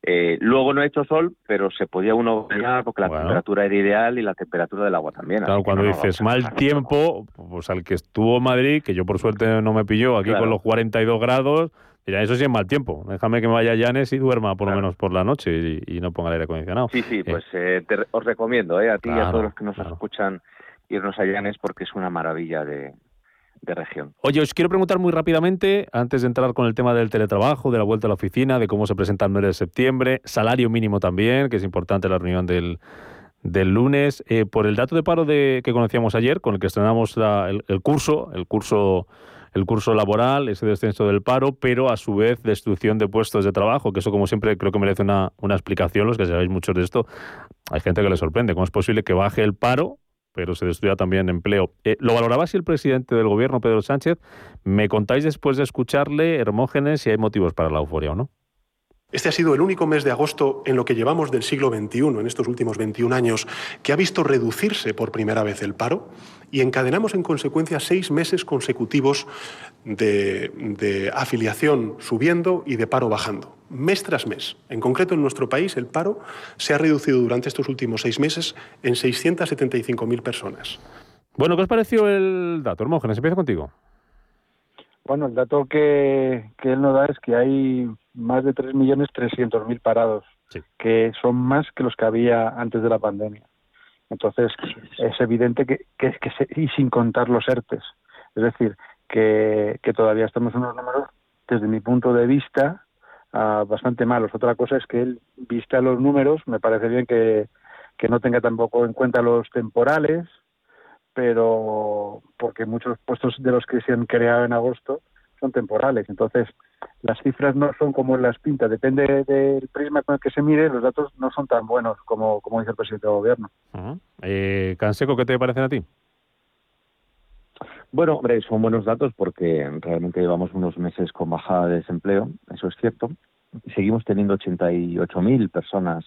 Eh, luego no ha hecho sol, pero se podía uno bañar porque la temperatura era ideal y la temperatura del agua también.
Claro, cuando dices mal tiempo, pues al que estuvo en Madrid, que yo por suerte no me pilló aquí con los 42 grados, dirá, eso sí es mal tiempo. Déjame que me vaya a Llanes y duerma por lo menos por la noche y, no ponga el aire acondicionado.
Sí, sí, eh, pues eh, os recomiendo a ti y a todos los que nos escuchan irnos a Llanes porque es una maravilla de,
Oye, os quiero preguntar muy rápidamente, antes de entrar con el tema del teletrabajo, de la vuelta a la oficina, de cómo se presenta el mes de septiembre, salario mínimo también, que es importante la reunión del, del lunes. Eh, por el dato de paro de, que conocíamos ayer, con el que estrenamos el, curso, el curso el curso laboral, ese descenso del paro, pero a su vez destrucción de puestos de trabajo, que eso como siempre creo que merece una, una explicación, los que sabéis mucho de esto, hay gente que le sorprende, ¿cómo es posible que baje el paro pero se destruya también empleo. Eh, ¿Lo valoraba si el presidente del gobierno, Pedro Sánchez? ¿Me contáis después de escucharle, Hermógenes, si hay motivos para la euforia o no?
Este ha sido el único mes de agosto en lo que llevamos del siglo XXI, en estos últimos 21 años, que ha visto reducirse por primera vez el paro y encadenamos en consecuencia seis meses consecutivos de, afiliación subiendo y de paro bajando, mes tras mes. En concreto, en nuestro país el paro se ha reducido durante estos últimos seis meses en 675.000 personas.
Bueno, ¿qué os pareció el dato? Hermógenes, empiezo contigo.
Bueno, el dato que, que él nos da es que hay más de 3.300.000 parados, que son más que los que había antes de la pandemia. Entonces, es evidente que, que, que y sin contar los ERTES. Es decir, que, que todavía estamos en unos números, desde mi punto de vista, ah, bastante malos. Otra cosa es que él, vista los números, me parece bien que, que no tenga tampoco en cuenta los temporales, pero porque muchos puestos de los que se han creado en agosto son temporales. Entonces, las cifras no son como las pintas, depende del prisma con el que se mire, los datos no son tan buenos como, como dice el presidente del gobierno.
eh, Canseco, ¿qué te parecen a ti?
Bueno, hombre, son buenos datos porque realmente llevamos unos meses con bajada de desempleo, eso es cierto. Seguimos teniendo 88.000 personas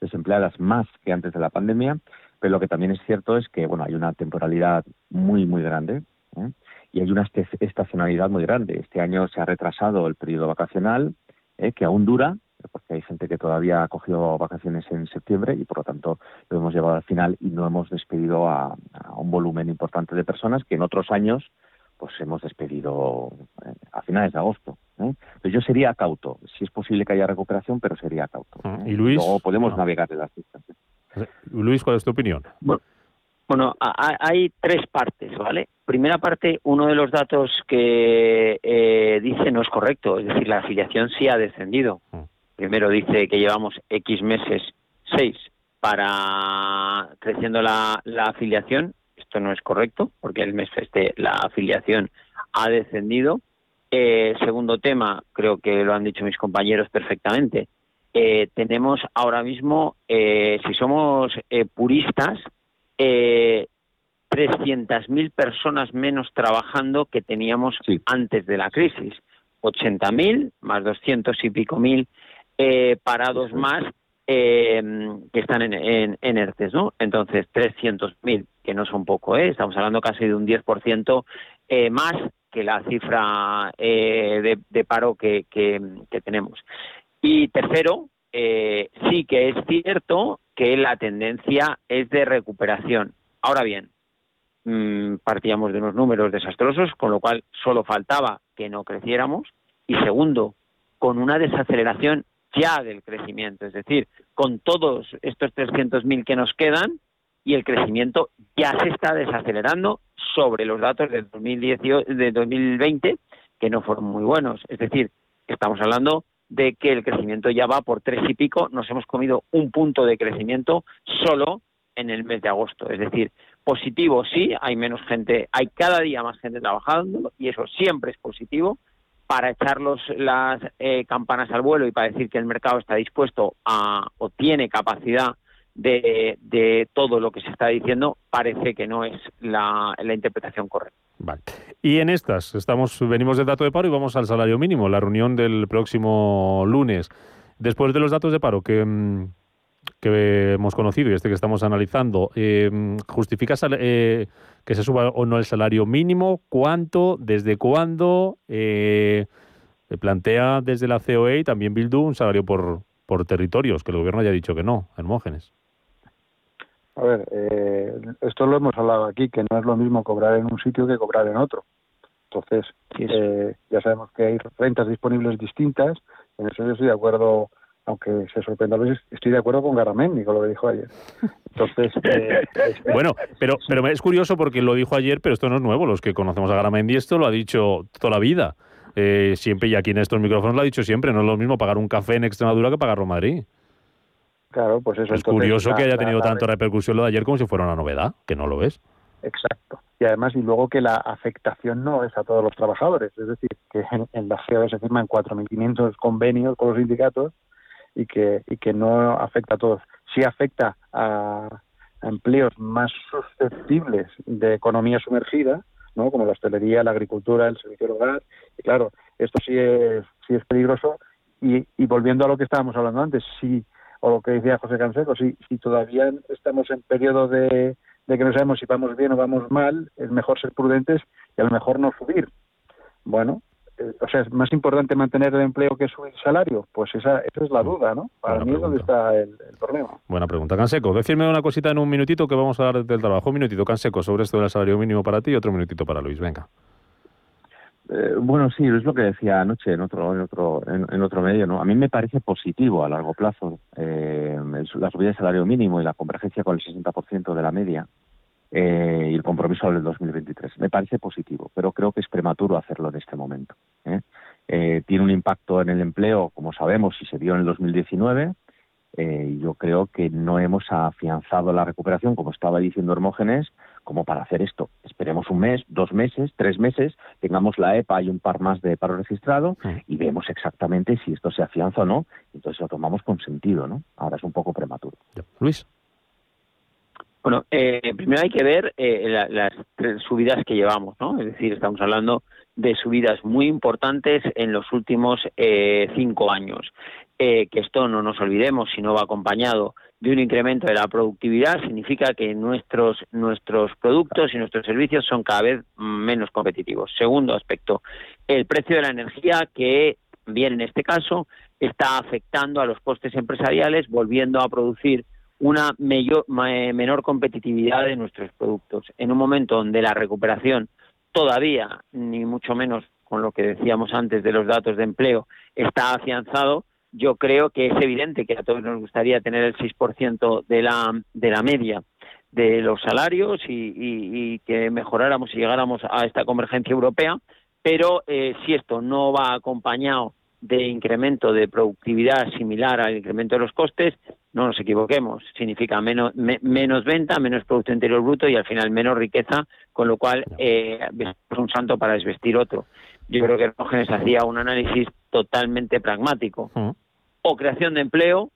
desempleadas más que antes de la pandemia, pero lo que también es cierto es que, bueno, hay una temporalidad muy, muy grande. ¿eh? Y hay una estacionalidad muy grande. Este año se ha retrasado el periodo vacacional, eh, que aún dura, porque hay gente que todavía ha cogido vacaciones en septiembre y por lo tanto lo hemos llevado al final y no hemos despedido a, un volumen importante de personas que en otros años pues hemos despedido eh, a finales de agosto. ¿eh? yo sería cauto. Si es posible que haya recuperación, pero sería cauto.
¿Y Luis?
Luego podemos navegar en las pistas.
Luis, ¿cuál es tu opinión?
Bueno, hay tres partes, ¿vale? Primera parte, uno de los datos que eh, dice no es correcto, es decir, la afiliación sí ha descendido. Mm. Primero dice que llevamos X meses, seis, para creciendo la, afiliación. Esto no es correcto, porque el mes este la afiliación ha descendido. Eh, segundo tema, creo que lo han dicho mis compañeros perfectamente. Eh, tenemos ahora mismo, si somos puristas, eh, 300.000 personas menos trabajando que teníamos antes de la crisis. 80.000 más 200 y pico mil eh, parados más eh, que están en, en, en, ERTES, ¿no? Entonces, 300.000, que no son poco, ¿eh? Estamos hablando casi de un 10% eh, más que la cifra eh, de, paro que, que, que, tenemos. Y tercero, eh, sí que es cierto que la tendencia es de recuperación. Ahora bien, mmm, partíamos de unos números desastrosos, con lo cual solo faltaba que no creciéramos. Y segundo, con una desaceleración ya del crecimiento, es decir, con todos estos 300.000 que nos quedan y el crecimiento ya se está desacelerando sobre los datos de, 2018, de 2020, que no fueron muy buenos. Es decir, estamos hablando de que el crecimiento ya va por tres y pico, nos hemos comido un punto de crecimiento solo en el mes de agosto. Es decir, positivo sí, hay menos gente, hay cada día más gente trabajando y eso siempre es positivo para echar las eh, campanas al vuelo y para decir que el mercado está dispuesto a o tiene capacidad de, de todo lo que se está diciendo, parece que no es la, la interpretación correcta.
Vale. Y en estas, estamos, venimos del dato de paro y vamos al salario mínimo, la reunión del próximo lunes. Después de los datos de paro que, mm, que hemos conocido y este que estamos analizando, eh, ¿justifica eh, que se suba o no el salario mínimo? ¿Cuánto? ¿Desde cuándo? Eh, plantea desde la COE y también Bildu un salario por, por territorios, que el gobierno haya dicho que no, Hermógenes.
A ver, eh, esto lo hemos hablado aquí, que no es lo mismo cobrar en un sitio que cobrar en otro. Entonces, eh, ya sabemos que hay rentas disponibles distintas, en eso yo estoy de acuerdo, aunque se sorprenda a veces, estoy de acuerdo con Garamendi, con lo que dijo ayer. Entonces,
eh, bueno, pero, pero es curioso porque lo dijo ayer, pero esto no es nuevo, los que conocemos a Garamendi esto lo ha dicho toda la vida. siempre, y aquí en estos micrófonos lo ha dicho siempre, no es lo mismo pagar un café en Extremadura que pagarlo en Madrid.
Claro, pues eso.
Es curioso que haya tenido tanto repercusión lo de ayer como si fuera una novedad, que no lo es.
Exacto. Y además, y luego que la afectación no es a todos los trabajadores. Es decir, que en, la GEO se firman 4.500 convenios con los sindicatos y que, y que no afecta a todos. Sí afecta a, empleos más susceptibles de economía sumergida, ¿no? como la hostelería, la agricultura, el servicio del hogar. Y claro, esto sí es, sí es peligroso. Y, y volviendo a lo que estábamos hablando antes, si, o lo que decía José Canseco, si, si todavía estamos en periodo de, de que no sabemos si vamos bien o vamos mal, es mejor ser prudentes y a lo mejor no subir. Bueno, eh, o sea, ¿es más importante mantener el empleo que subir el salario? Pues esa, esa es la duda, ¿no? Para mí es donde está el, problema.
Buena pregunta. Canseco, decirme una cosita en un minutito que vamos a hablar del trabajo. Un minutito, Canseco, sobre esto del salario mínimo para ti y otro minutito para Luis. Venga.
Eh, bueno, sí, es lo que decía anoche en otro en otro en, otro medio, ¿no? A mí me parece positivo a largo plazo eh, la subida del salario mínimo y la convergencia con el 60% de la media eh, y el compromiso del 2023. Me parece positivo, pero creo que es prematuro hacerlo en este momento. ¿eh? Eh, tiene un impacto en el empleo, como sabemos, y se dio en el 2019. Yo creo que no hemos afianzado la recuperación, como estaba diciendo Hermógenes, como para hacer esto. Esperemos un mes, dos meses, tres meses, tengamos la EPA y un par más de paro registrado y vemos exactamente si esto se afianza o no. Entonces lo tomamos con sentido, ¿no? Ahora es un poco prematuro.
Luis.
Bueno, eh, primero hay que ver eh, las subidas que llevamos, ¿no? Es decir, estamos hablando de subidas muy importantes en los últimos eh, cinco años. que esto no nos olvidemos, si no va acompañado de un incremento de la productividad, significa que nuestros, nuestros productos y nuestros servicios son cada vez menos competitivos. Segundo aspecto, el precio de la energía que, bien en este caso, está afectando a los costes empresariales, volviendo a producir una menor competitividad de nuestros productos. En un momento donde la recuperación todavía, ni mucho menos con lo que decíamos antes de los datos de empleo, está afianzado, yo creo que es evidente que a todos nos gustaría tener el 6% de la, de la media de los salarios y, que mejoráramos y llegáramos a esta convergencia europea, pero eh, si esto no va acompañado de incremento de productividad similar al incremento de los costes, no nos equivoquemos, significa menos, menos venta, menos Producto Interior Bruto y al final menos riqueza, con lo cual eh, un santo para desvestir otro. Yo creo que Hermógenes hacía un análisis totalmente pragmático. O creación de empleo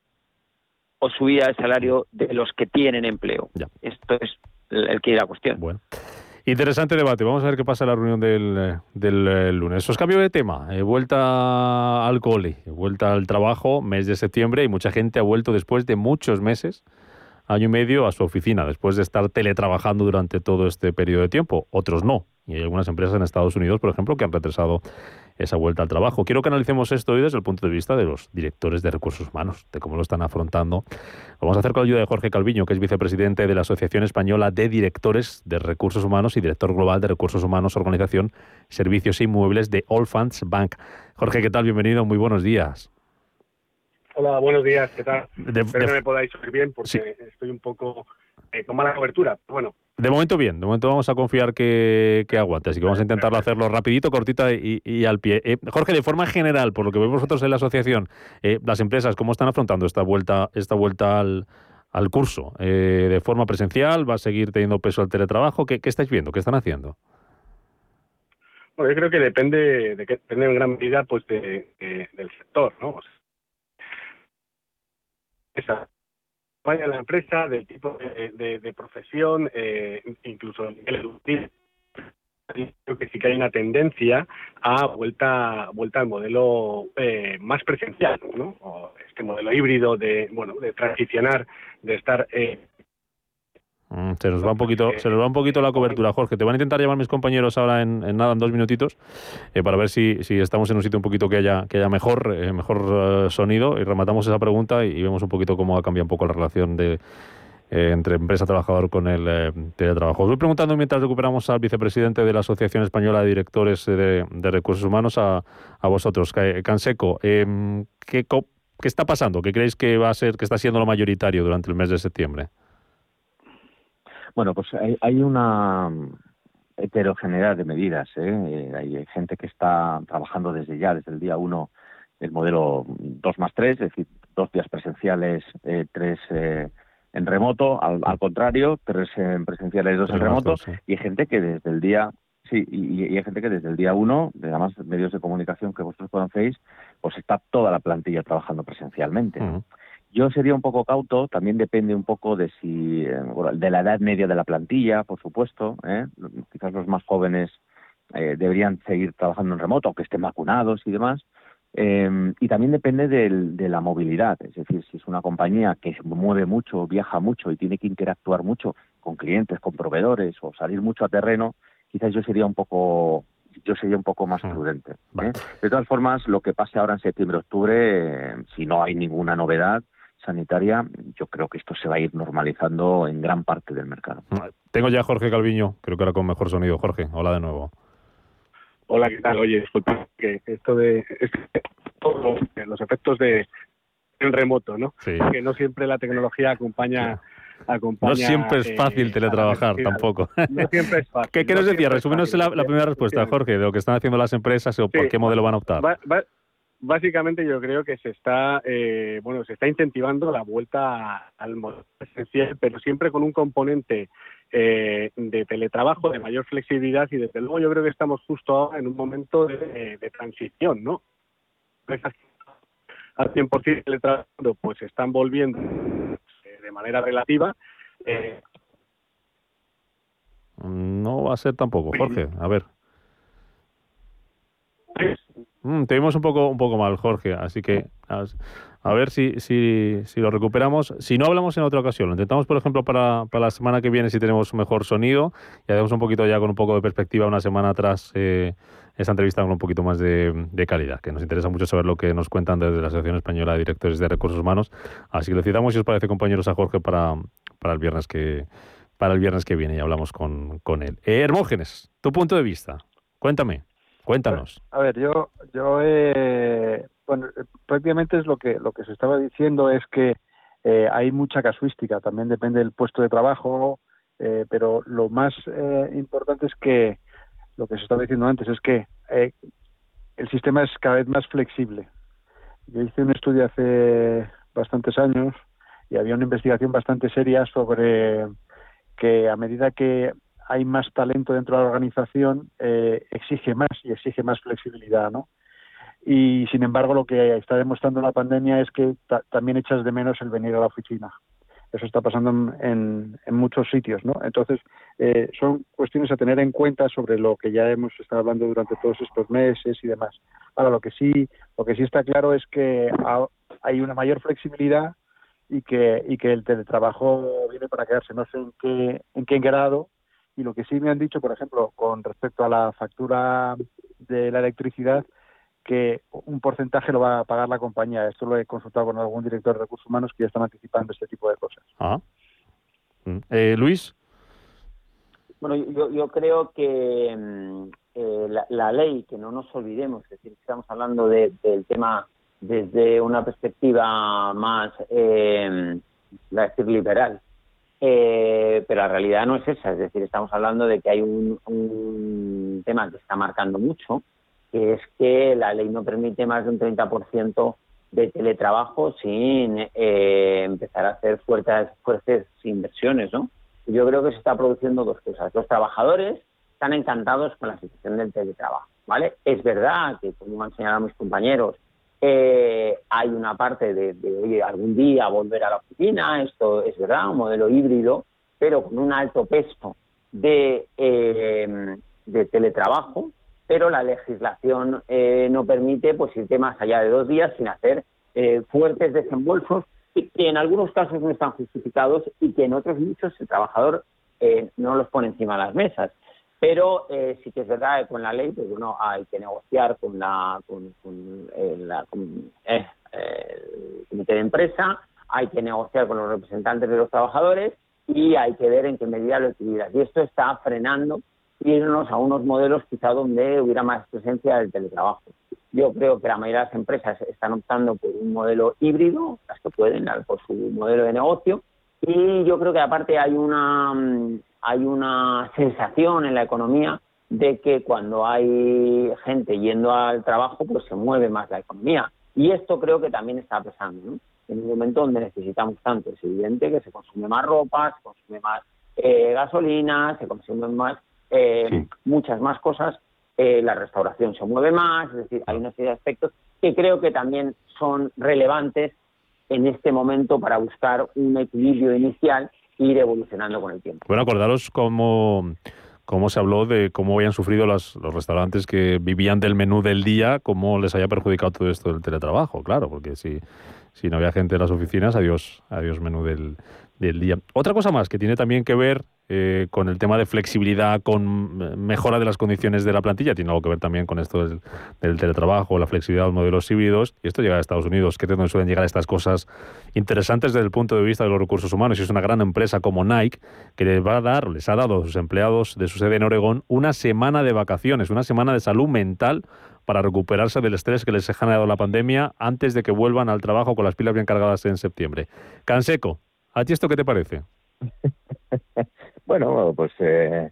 o subida del salario de los que tienen empleo. Esto es el que la cuestión.
Bueno. Interesante debate. Vamos a ver qué pasa en la reunión del, eh, del eh, lunes. Os cambio de tema. He vuelta al cole, vuelta al trabajo, mes de septiembre, y mucha gente ha vuelto después de muchos meses, año y medio, a su oficina, después de estar teletrabajando durante todo este periodo de tiempo. Otros no. Y hay algunas empresas en Estados Unidos, por ejemplo, que han retrasado esa vuelta al trabajo. Quiero que analicemos esto hoy desde el punto de vista de los directores de recursos humanos, de cómo lo están afrontando. Lo vamos a hacer con la ayuda de Jorge Calviño, que es vicepresidente de la Asociación Española de Directores de Recursos Humanos y director global de Recursos Humanos, Organización, Servicios e Inmuebles de All Funds Bank. Jorge, ¿qué tal? Bienvenido, muy buenos días.
Hola, buenos días, ¿qué tal? Espero que me podáis oír bien porque estoy un poco eh, con mala cobertura. Bueno,
de momento bien, de momento vamos a confiar que, que aguante, así que vamos a intentarlo hacerlo rapidito, cortita y, al pie. Eh, Jorge, de forma general, por lo que vemos vosotros en la asociación, eh, las empresas, ¿cómo están afrontando esta vuelta, esta vuelta al, al curso? Eh, ¿De forma presencial? ¿Va a seguir teniendo peso el teletrabajo? ¿Qué, estáis viendo? ¿Qué están haciendo?
Bueno, yo creo que depende, de que depende en gran medida pues de, del sector, ¿no? Esa vaya la empresa, del tipo de, profesión, eh, incluso el nivel educativo. Creo que sí que hay una tendencia a vuelta vuelta al modelo eh, más presencial, ¿no? O este modelo híbrido de bueno de transicionar, de estar eh,
se nos va un poquito, se nos va un poquito la cobertura, Jorge. Te van a intentar llamar mis compañeros ahora en, nada, en dos minutitos, eh, para ver si, si, estamos en un sitio un poquito que haya, que haya mejor, eh, mejor eh, sonido y rematamos esa pregunta y, vemos un poquito cómo ha cambiado un poco la relación de, entre empresa-trabajador con el teletrabajo. Os voy preguntando mientras recuperamos al vicepresidente de la Asociación Española de Directores de, Recursos Humanos a, a vosotros. Canseco, em, ¿qué, ¿qué está pasando? ¿Qué creéis que va a ser, que está siendo lo mayoritario durante el mes de septiembre?
Bueno, pues hay, una heterogeneidad de medidas. ¿eh? ¿eh? Hay gente que está trabajando desde ya, desde el día 1, el modelo 2 más 3, es decir, dos días presenciales, eh, tres eh, en remoto, al, contrario, tres en presenciales, dos en remoto, y hay gente que desde el día Sí, y, hay gente que desde el día uno, de además medios de comunicación que vosotros conocéis, pues está toda la plantilla trabajando presencialmente. Yo sería un poco cauto, también depende un poco de si eh, de la edad media de la plantilla, por supuesto. ¿eh? Quizás los más jóvenes eh, deberían seguir trabajando en remoto, aunque estén vacunados y demás. Em, y también depende de la movilidad, es decir, si es una compañía que se mueve mucho, viaja mucho y tiene que interactuar mucho con clientes, con proveedores o salir mucho a terreno, quizás yo sería un poco yo sería un poco más prudente. ¿eh? De todas formas, lo que pase ahora en septiembre-octubre, si no hay ninguna novedad sanitaria, yo creo que esto se va a ir normalizando en gran parte del mercado.
Tengo ya a Jorge Calviño, creo que ahora con mejor sonido. Jorge, hola de nuevo.
Hola, ¿qué tal? Oye, disculpa que esto de los efectos de el remoto, ¿no? Que no siempre la tecnología acompaña. acompaña
no siempre es fácil eh, teletrabajar tampoco.
No siempre es fácil.
¿Qué, nos decía? Resúmenos la, primera respuesta, Jorge, de lo que están haciendo las empresas o por qué modelo van a optar.
Básicamente yo creo que se está eh, bueno se está incentivando la vuelta al modelo esencial pero siempre con un componente eh, de teletrabajo, de mayor flexibilidad y desde luego yo creo que estamos justo ahora en un momento de, transición, ¿no? Al 100% teletrabajando pues están volviendo eh, de manera relativa. Eh,
no va a ser tampoco, Jorge. A ver. Mm, te vimos un poco, un poco mal, Jorge, así que a ver si, si, si lo recuperamos. Si no hablamos en otra ocasión, lo intentamos, por ejemplo, para, para la semana que viene si tenemos mejor sonido y hacemos un poquito ya con un poco de perspectiva una semana atrás eh, esa entrevista con un poquito más de, de, calidad, que nos interesa mucho saber lo que nos cuentan desde la Asociación Española de Directores de Recursos Humanos. Así que le citamos, si os parece, compañeros, a Jorge para, para el viernes que para el viernes que viene y hablamos con, con él. Eh, Hermógenes, tu punto de vista. Cuéntame, cuéntanos.
A ver, yo, yo eh, bueno, eh, prácticamente es lo que lo que se estaba diciendo es que eh, hay mucha casuística, también depende del puesto de trabajo, eh, pero lo más importante es que lo que se estaba diciendo antes es que el sistema es cada vez más flexible. Yo hice un estudio hace bastantes años y había una investigación bastante seria sobre que a medida que hay más talento dentro de la organización, exige más y exige más flexibilidad, ¿no? y sin embargo lo que está demostrando la pandemia es que también echas de menos el venir a la oficina. Eso está pasando en, muchos sitios, ¿no? Entonces, eh, son cuestiones a tener en cuenta sobre lo que ya hemos estado hablando durante todos estos meses y demás. Ahora, lo que sí, lo que sí está claro es que hay una mayor flexibilidad y que, y que el teletrabajo viene para quedarse. No sé en qué, en qué grado, y lo que sí me han dicho, por ejemplo, con respecto a la factura de la electricidad, que un porcentaje lo va a pagar la compañía. Esto lo he consultado con algún director de recursos humanos que ya están anticipando este tipo de cosas.
Ah. Mm. Eh, Luis.
Bueno, yo, creo que mm, eh, la, ley, que no nos olvidemos, es decir, estamos hablando del tema desde una perspectiva más, eh, decir, liberal, eh, pero la realidad no es esa, es decir, estamos hablando de que hay un, tema que está marcando mucho, que es que la ley no permite más de un 30% de teletrabajo sin eh, empezar a hacer fuertes, fuertes inversiones, ¿no? Yo creo que se está produciendo dos cosas. Los trabajadores están encantados con la situación del teletrabajo, ¿vale? Es verdad que, como han señalado mis compañeros, eh, hay una parte de, oye, algún día volver a la oficina, esto es verdad, un modelo híbrido, pero con un alto peso de, eh, teletrabajo, pero la legislación eh, no permite pues irte más allá de dos días sin hacer eh, fuertes desembolsos que en algunos casos no están justificados y que en otros muchos el trabajador eh, no los pone encima de las mesas. Pero sí que es verdad que con la ley pues bueno hay que negociar con la con, la el comité de empresa, hay que negociar con los representantes de los trabajadores y hay que ver en qué medida lo equilibras. Y esto está frenando irnos a unos modelos quizá donde hubiera más presencia del teletrabajo. Yo creo que la mayoría de las empresas están optando por un modelo híbrido, las que pueden, por su modelo de negocio, y yo creo que aparte hay una, mm, hay una sensación en la economía de que cuando hay gente yendo al trabajo, pues se mueve más la economía. Y esto creo que también está pesando. en un momento donde necesitamos tanto. Es evidente que se consume más ropa, se consume más eh, gasolina, se consumen más, eh, muchas más cosas, eh, la restauración se mueve más, es decir, hay una serie de aspectos que creo que también son relevantes en este momento para buscar un equilibrio inicial ir evolucionando con el tiempo.
Bueno, acordaros cómo cómo se habló de cómo habían sufrido los restaurantes que vivían del menú del día, cómo les haya perjudicado todo esto del teletrabajo, claro, porque si, si no había gente en las oficinas, adiós, adiós menú del, del. Otra cosa más que tiene también que ver eh, con el tema de flexibilidad, con mejora de las condiciones de la plantilla, tiene algo que ver también con esto del, teletrabajo, la flexibilidad de los modelos híbridos, y esto llega a Estados Unidos, que es donde suelen llegar estas cosas interesantes desde el punto de vista de los recursos humanos, y es una gran empresa como Nike que les va a dar, les ha dado a sus empleados de su sede en Oregón una semana de vacaciones, una semana de salud mental para recuperarse del estrés que les ha generado la pandemia antes de que vuelvan al trabajo con las pilas bien cargadas en septiembre. Canseco, ¿A ti esto qué te parece?
bueno, pues eh,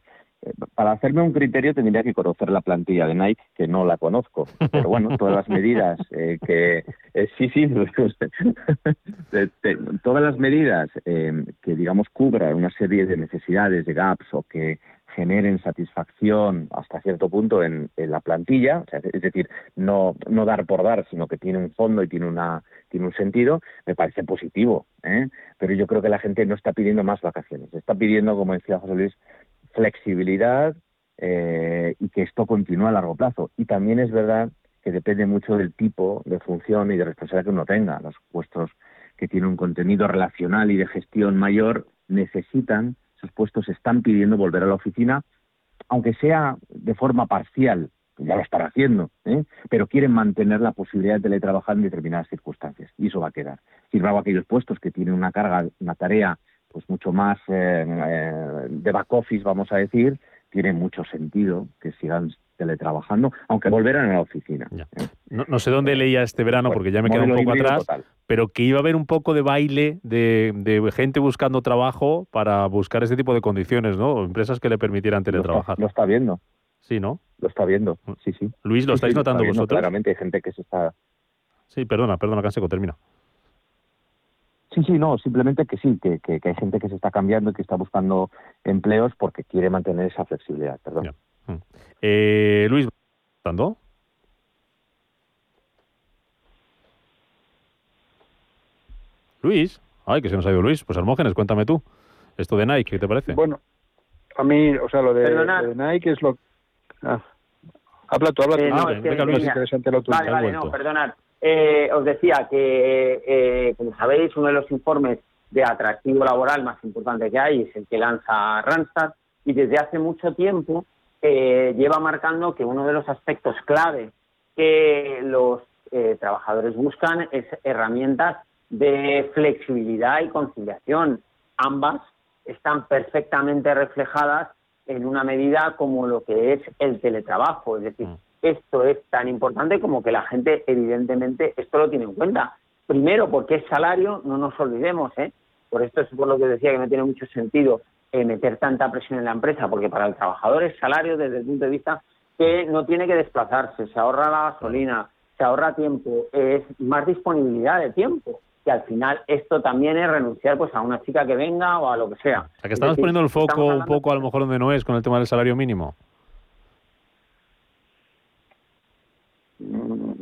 para hacerme un criterio tendría que conocer la plantilla de Nike, que no la conozco. Pero bueno, todas las medidas eh, que... Eh, sí, sí, todas las medidas que, digamos, cubran una serie de necesidades, de gaps o que generen satisfacción hasta cierto punto en, la plantilla, es decir, no, no dar por dar, sino que tiene un fondo y tiene una tiene un sentido, me parece positivo. ¿eh? Pero yo creo que la gente no está pidiendo más vacaciones, está pidiendo, como decía José Luis, flexibilidad eh, y que esto continúe a largo plazo. Y también es verdad que depende mucho del tipo de función y de responsabilidad que uno tenga. Los puestos que tienen un contenido relacional y de gestión mayor necesitan sus puestos están pidiendo volver a la oficina, aunque sea de forma parcial, ya lo están haciendo, ¿eh? pero quieren mantener la posibilidad de teletrabajar en determinadas circunstancias y eso va a quedar. Sin embargo, aquellos puestos que tienen una carga, una tarea pues mucho más eh, eh, de back office, vamos a decir, tiene mucho sentido que sigan teletrabajando, aunque volverán a la oficina.
No, sé dónde leía este verano, porque ya me queda un poco atrás, pero que iba a haber un poco de baile de, gente buscando trabajo para buscar ese tipo de condiciones, ¿no? Empresas que le permitieran teletrabajar.
Lo está, viendo.
Sí, ¿no?
Lo está viendo, sí, sí.
Luis, ¿lo estáis notando vosotros?
Claramente hay gente que se está...
Sí, perdona, perdona, Canseco, termina.
Sí, sí, no, simplemente que sí, que, que, hay gente que se está cambiando y que está buscando empleos porque quiere mantener esa flexibilidad, perdón.
Mm. Eh, Luis, ¿estando? Luis, ay, que se nos ha ido Luis. Pues Hermógenes, cuéntame tú. Esto de Nike, ¿qué te parece?
Bueno, a mí, o sea, lo de, Nike es lo... Ah. Habla tú, habla tú.
Eh, no, es, que, interesante lo tuyo. Vale, vale, no, perdonad. Eh, os decía que, eh, como sabéis, uno de los informes de atractivo laboral más importantes que hay es el que lanza Randstad y desde hace mucho tiempo eh, lleva marcando que uno de los aspectos clave que los eh, trabajadores buscan es herramientas de flexibilidad y conciliación. Ambas están perfectamente reflejadas en una medida como lo que es el teletrabajo. Es decir, mm. esto es tan importante como que la gente, evidentemente, esto lo tiene en cuenta. Primero, porque es salario, no nos olvidemos, ¿eh? Por esto es por lo que decía que no tiene mucho sentido eh, meter tanta presión en la empresa, porque para el trabajador es salario desde el punto de vista que no tiene que desplazarse, se ahorra la gasolina, se ahorra tiempo, es más disponibilidad de tiempo que al final esto también es renunciar pues a una chica que venga o a lo que sea.
O sea que estamos poniendo el foco un poco a lo mejor donde no es con el tema del salario mínimo.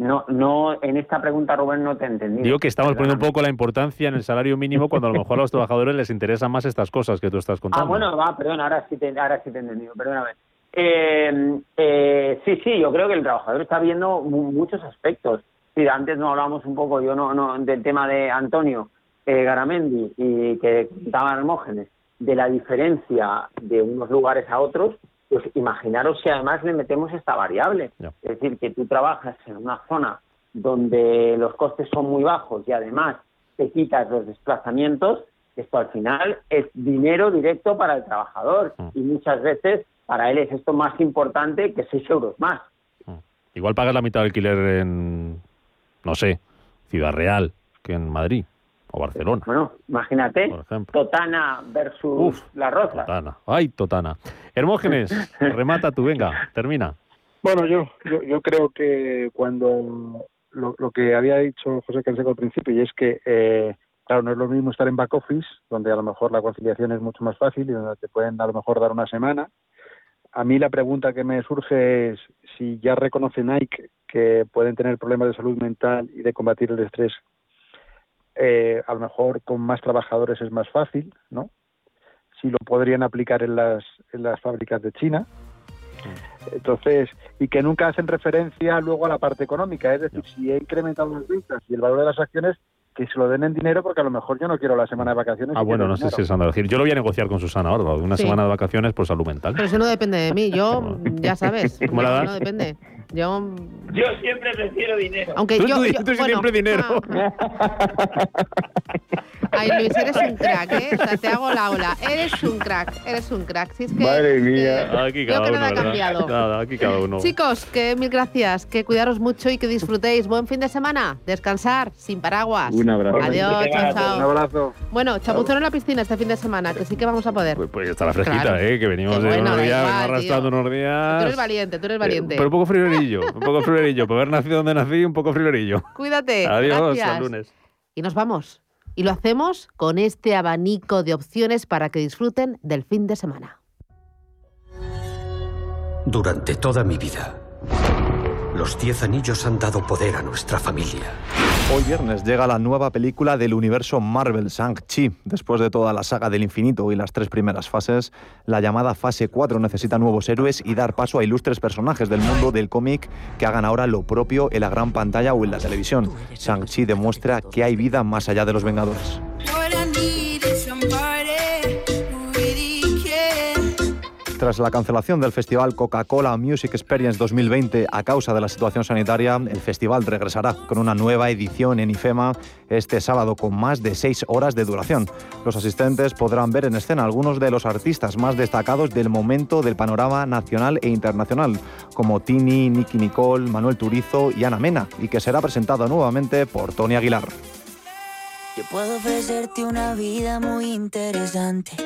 No, no, en esta pregunta, Rubén, no te entendí.
Digo que estamos poniendo un poco la importancia en el salario mínimo cuando a lo mejor a los trabajadores les interesan más estas cosas que tú estás contando.
Ah, bueno, va, perdón, ahora sí te, ahora sí te he entendido, perdóname. Eh, eh, sí, sí, yo creo que el trabajador está viendo muchos aspectos. Sí, antes no hablábamos un poco, yo no, no del tema de Antonio eh, Garamendi y que contaba Hermógenes, de la diferencia de unos lugares a otros, pues imaginaros si además le metemos esta variable. Es decir, que tú trabajas en una zona donde los costes son muy bajos y además te quitas los desplazamientos, esto al final es dinero directo para el trabajador mm. y muchas veces para él es esto más importante que 6 euros más.
Mm. Igual pagas la mitad de alquiler en, no sé, Ciudad Real que en Madrid o Barcelona.
Bueno, imagínate, Totana versus La Rosa.
Totana, ay, Totana. Hermógenes, remata tú, venga, termina.
Bueno, yo, yo, yo creo que cuando lo, que había dicho José Canseco al principio, y es que, eh, claro, no es lo mismo estar en back office, donde a lo mejor la conciliación es mucho más fácil y donde te pueden a lo mejor dar una semana. A mí la pregunta que me surge es si ya reconoce Nike que pueden tener problemas de salud mental y de combatir el estrés, eh, a lo mejor con más trabajadores es más fácil, ¿no? Si lo podrían aplicar en las, en las fábricas de China. Entonces, y que nunca hacen referencia luego a la parte económica, es decir, si he incrementado las ventas y el valor de las acciones, que se lo den en dinero porque a lo mejor yo no quiero la semana de vacaciones.
Ah, bueno, no sé si es decir. Yo lo voy a negociar con Susana ahora, una semana de vacaciones por salud mental.
Pero eso no depende de mí, yo ya sabes.
¿Cómo la das?
No depende. Yo...
yo siempre prefiero dinero.
Aunque
tú,
yo,
tú, siempre dinero.
Ay, Luis, eres un crack, ¿eh? O sea, te hago la ola. Eres un crack, eres un crack. Si es que,
Madre mía.
Eh,
aquí cada uno,
nada ha cambiado.
Nada, aquí cada uno.
Chicos, que mil gracias, que cuidaros mucho y que disfrutéis. Buen fin de semana. Descansar, sin paraguas.
Un abrazo.
Adiós, chao, chao.
Un abrazo.
Bueno, chapuzón en la piscina este fin de semana, que sí que vamos a poder.
Pues, pues está la fresquita,
Claro.
¿eh? Que venimos
Qué
de
bueno,
unos días, venimos arrastrando unos días.
Tú eres valiente, tú eres valiente.
Eh, pero un poco friolerillo, un poco friolerillo. Por haber nacido donde nací, un poco friolerillo.
Cuídate.
Adiós,
gracias.
hasta el lunes.
Y nos vamos. Y lo hacemos con este abanico de opciones para que disfruten del fin de semana.
Durante toda mi vida, los diez anillos han dado poder a nuestra familia.
Hoy viernes llega la nueva película del universo Marvel, Shang-Chi. Después de toda la saga del infinito y las tres primeras fases, la llamada fase 4 necesita nuevos héroes y dar paso a ilustres personajes del mundo del cómic que hagan ahora lo propio en la gran pantalla o en la televisión. Shang-Chi demuestra que hay vida más allá de los Vengadores. Tras la cancelación del festival Coca-Cola Music Experience 2020 a causa de la situación sanitaria, el festival regresará con una nueva edición en IFEMA este sábado con más de seis horas de duración. Los asistentes podrán ver en escena algunos de los artistas más destacados del momento del panorama nacional e internacional, como Tini, Nicky Nicole, Manuel Turizo y Ana Mena, y que será presentado nuevamente por Tony Aguilar.
Yo puedo ofrecerte una vida muy interesante.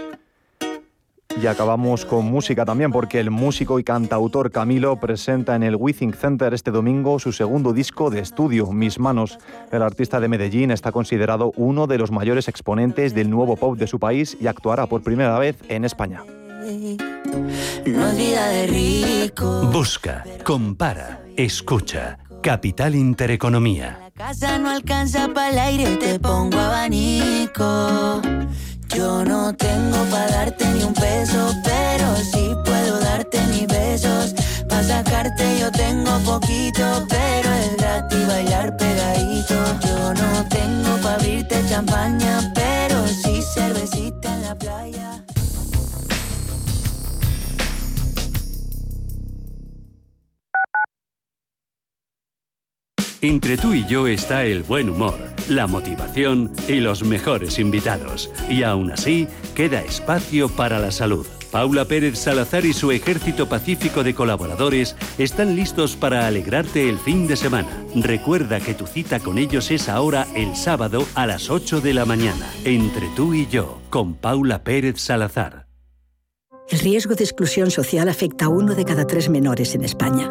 Y acabamos con música también, porque el músico y cantautor Camilo presenta en el Withing Center este domingo su segundo disco de estudio, Mis Manos. El artista de Medellín está considerado uno de los mayores exponentes del nuevo pop de su país y actuará por primera vez en España.
No es vida de rico.
Busca, compara, escucha. Capital Intereconomía.
La casa no alcanza para el aire, te pongo abanico. Yo no tengo para darte ni un peso, pero sí puedo darte mis besos. Para sacarte yo tengo poquito, pero es gratis bailar pegadito. Yo no tengo para abrirte champaña, pero sí cervecita en la playa.
Entre tú y yo está el buen humor, la motivación y los mejores invitados. Y aún así, queda espacio para la salud. Paula Pérez Salazar y su ejército pacífico de colaboradores están listos para alegrarte el fin de semana. Recuerda que tu cita con ellos es ahora el sábado a las 8 de la mañana. Entre tú y yo, con Paula Pérez Salazar.
El riesgo de exclusión social afecta a uno de cada tres menores en España.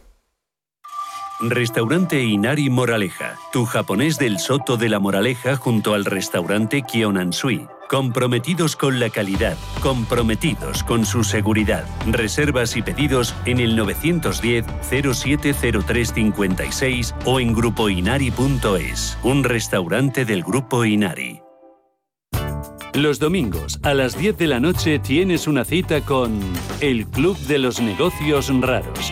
Restaurante Inari Moraleja, tu japonés del Soto de la Moraleja junto al restaurante Kionansui. Comprometidos con la calidad, comprometidos con su seguridad. Reservas y pedidos en el 910-070356 o en grupoinari.es, un restaurante del Grupo Inari. Los domingos a las 10 de la noche tienes una cita con el Club de los Negocios Raros.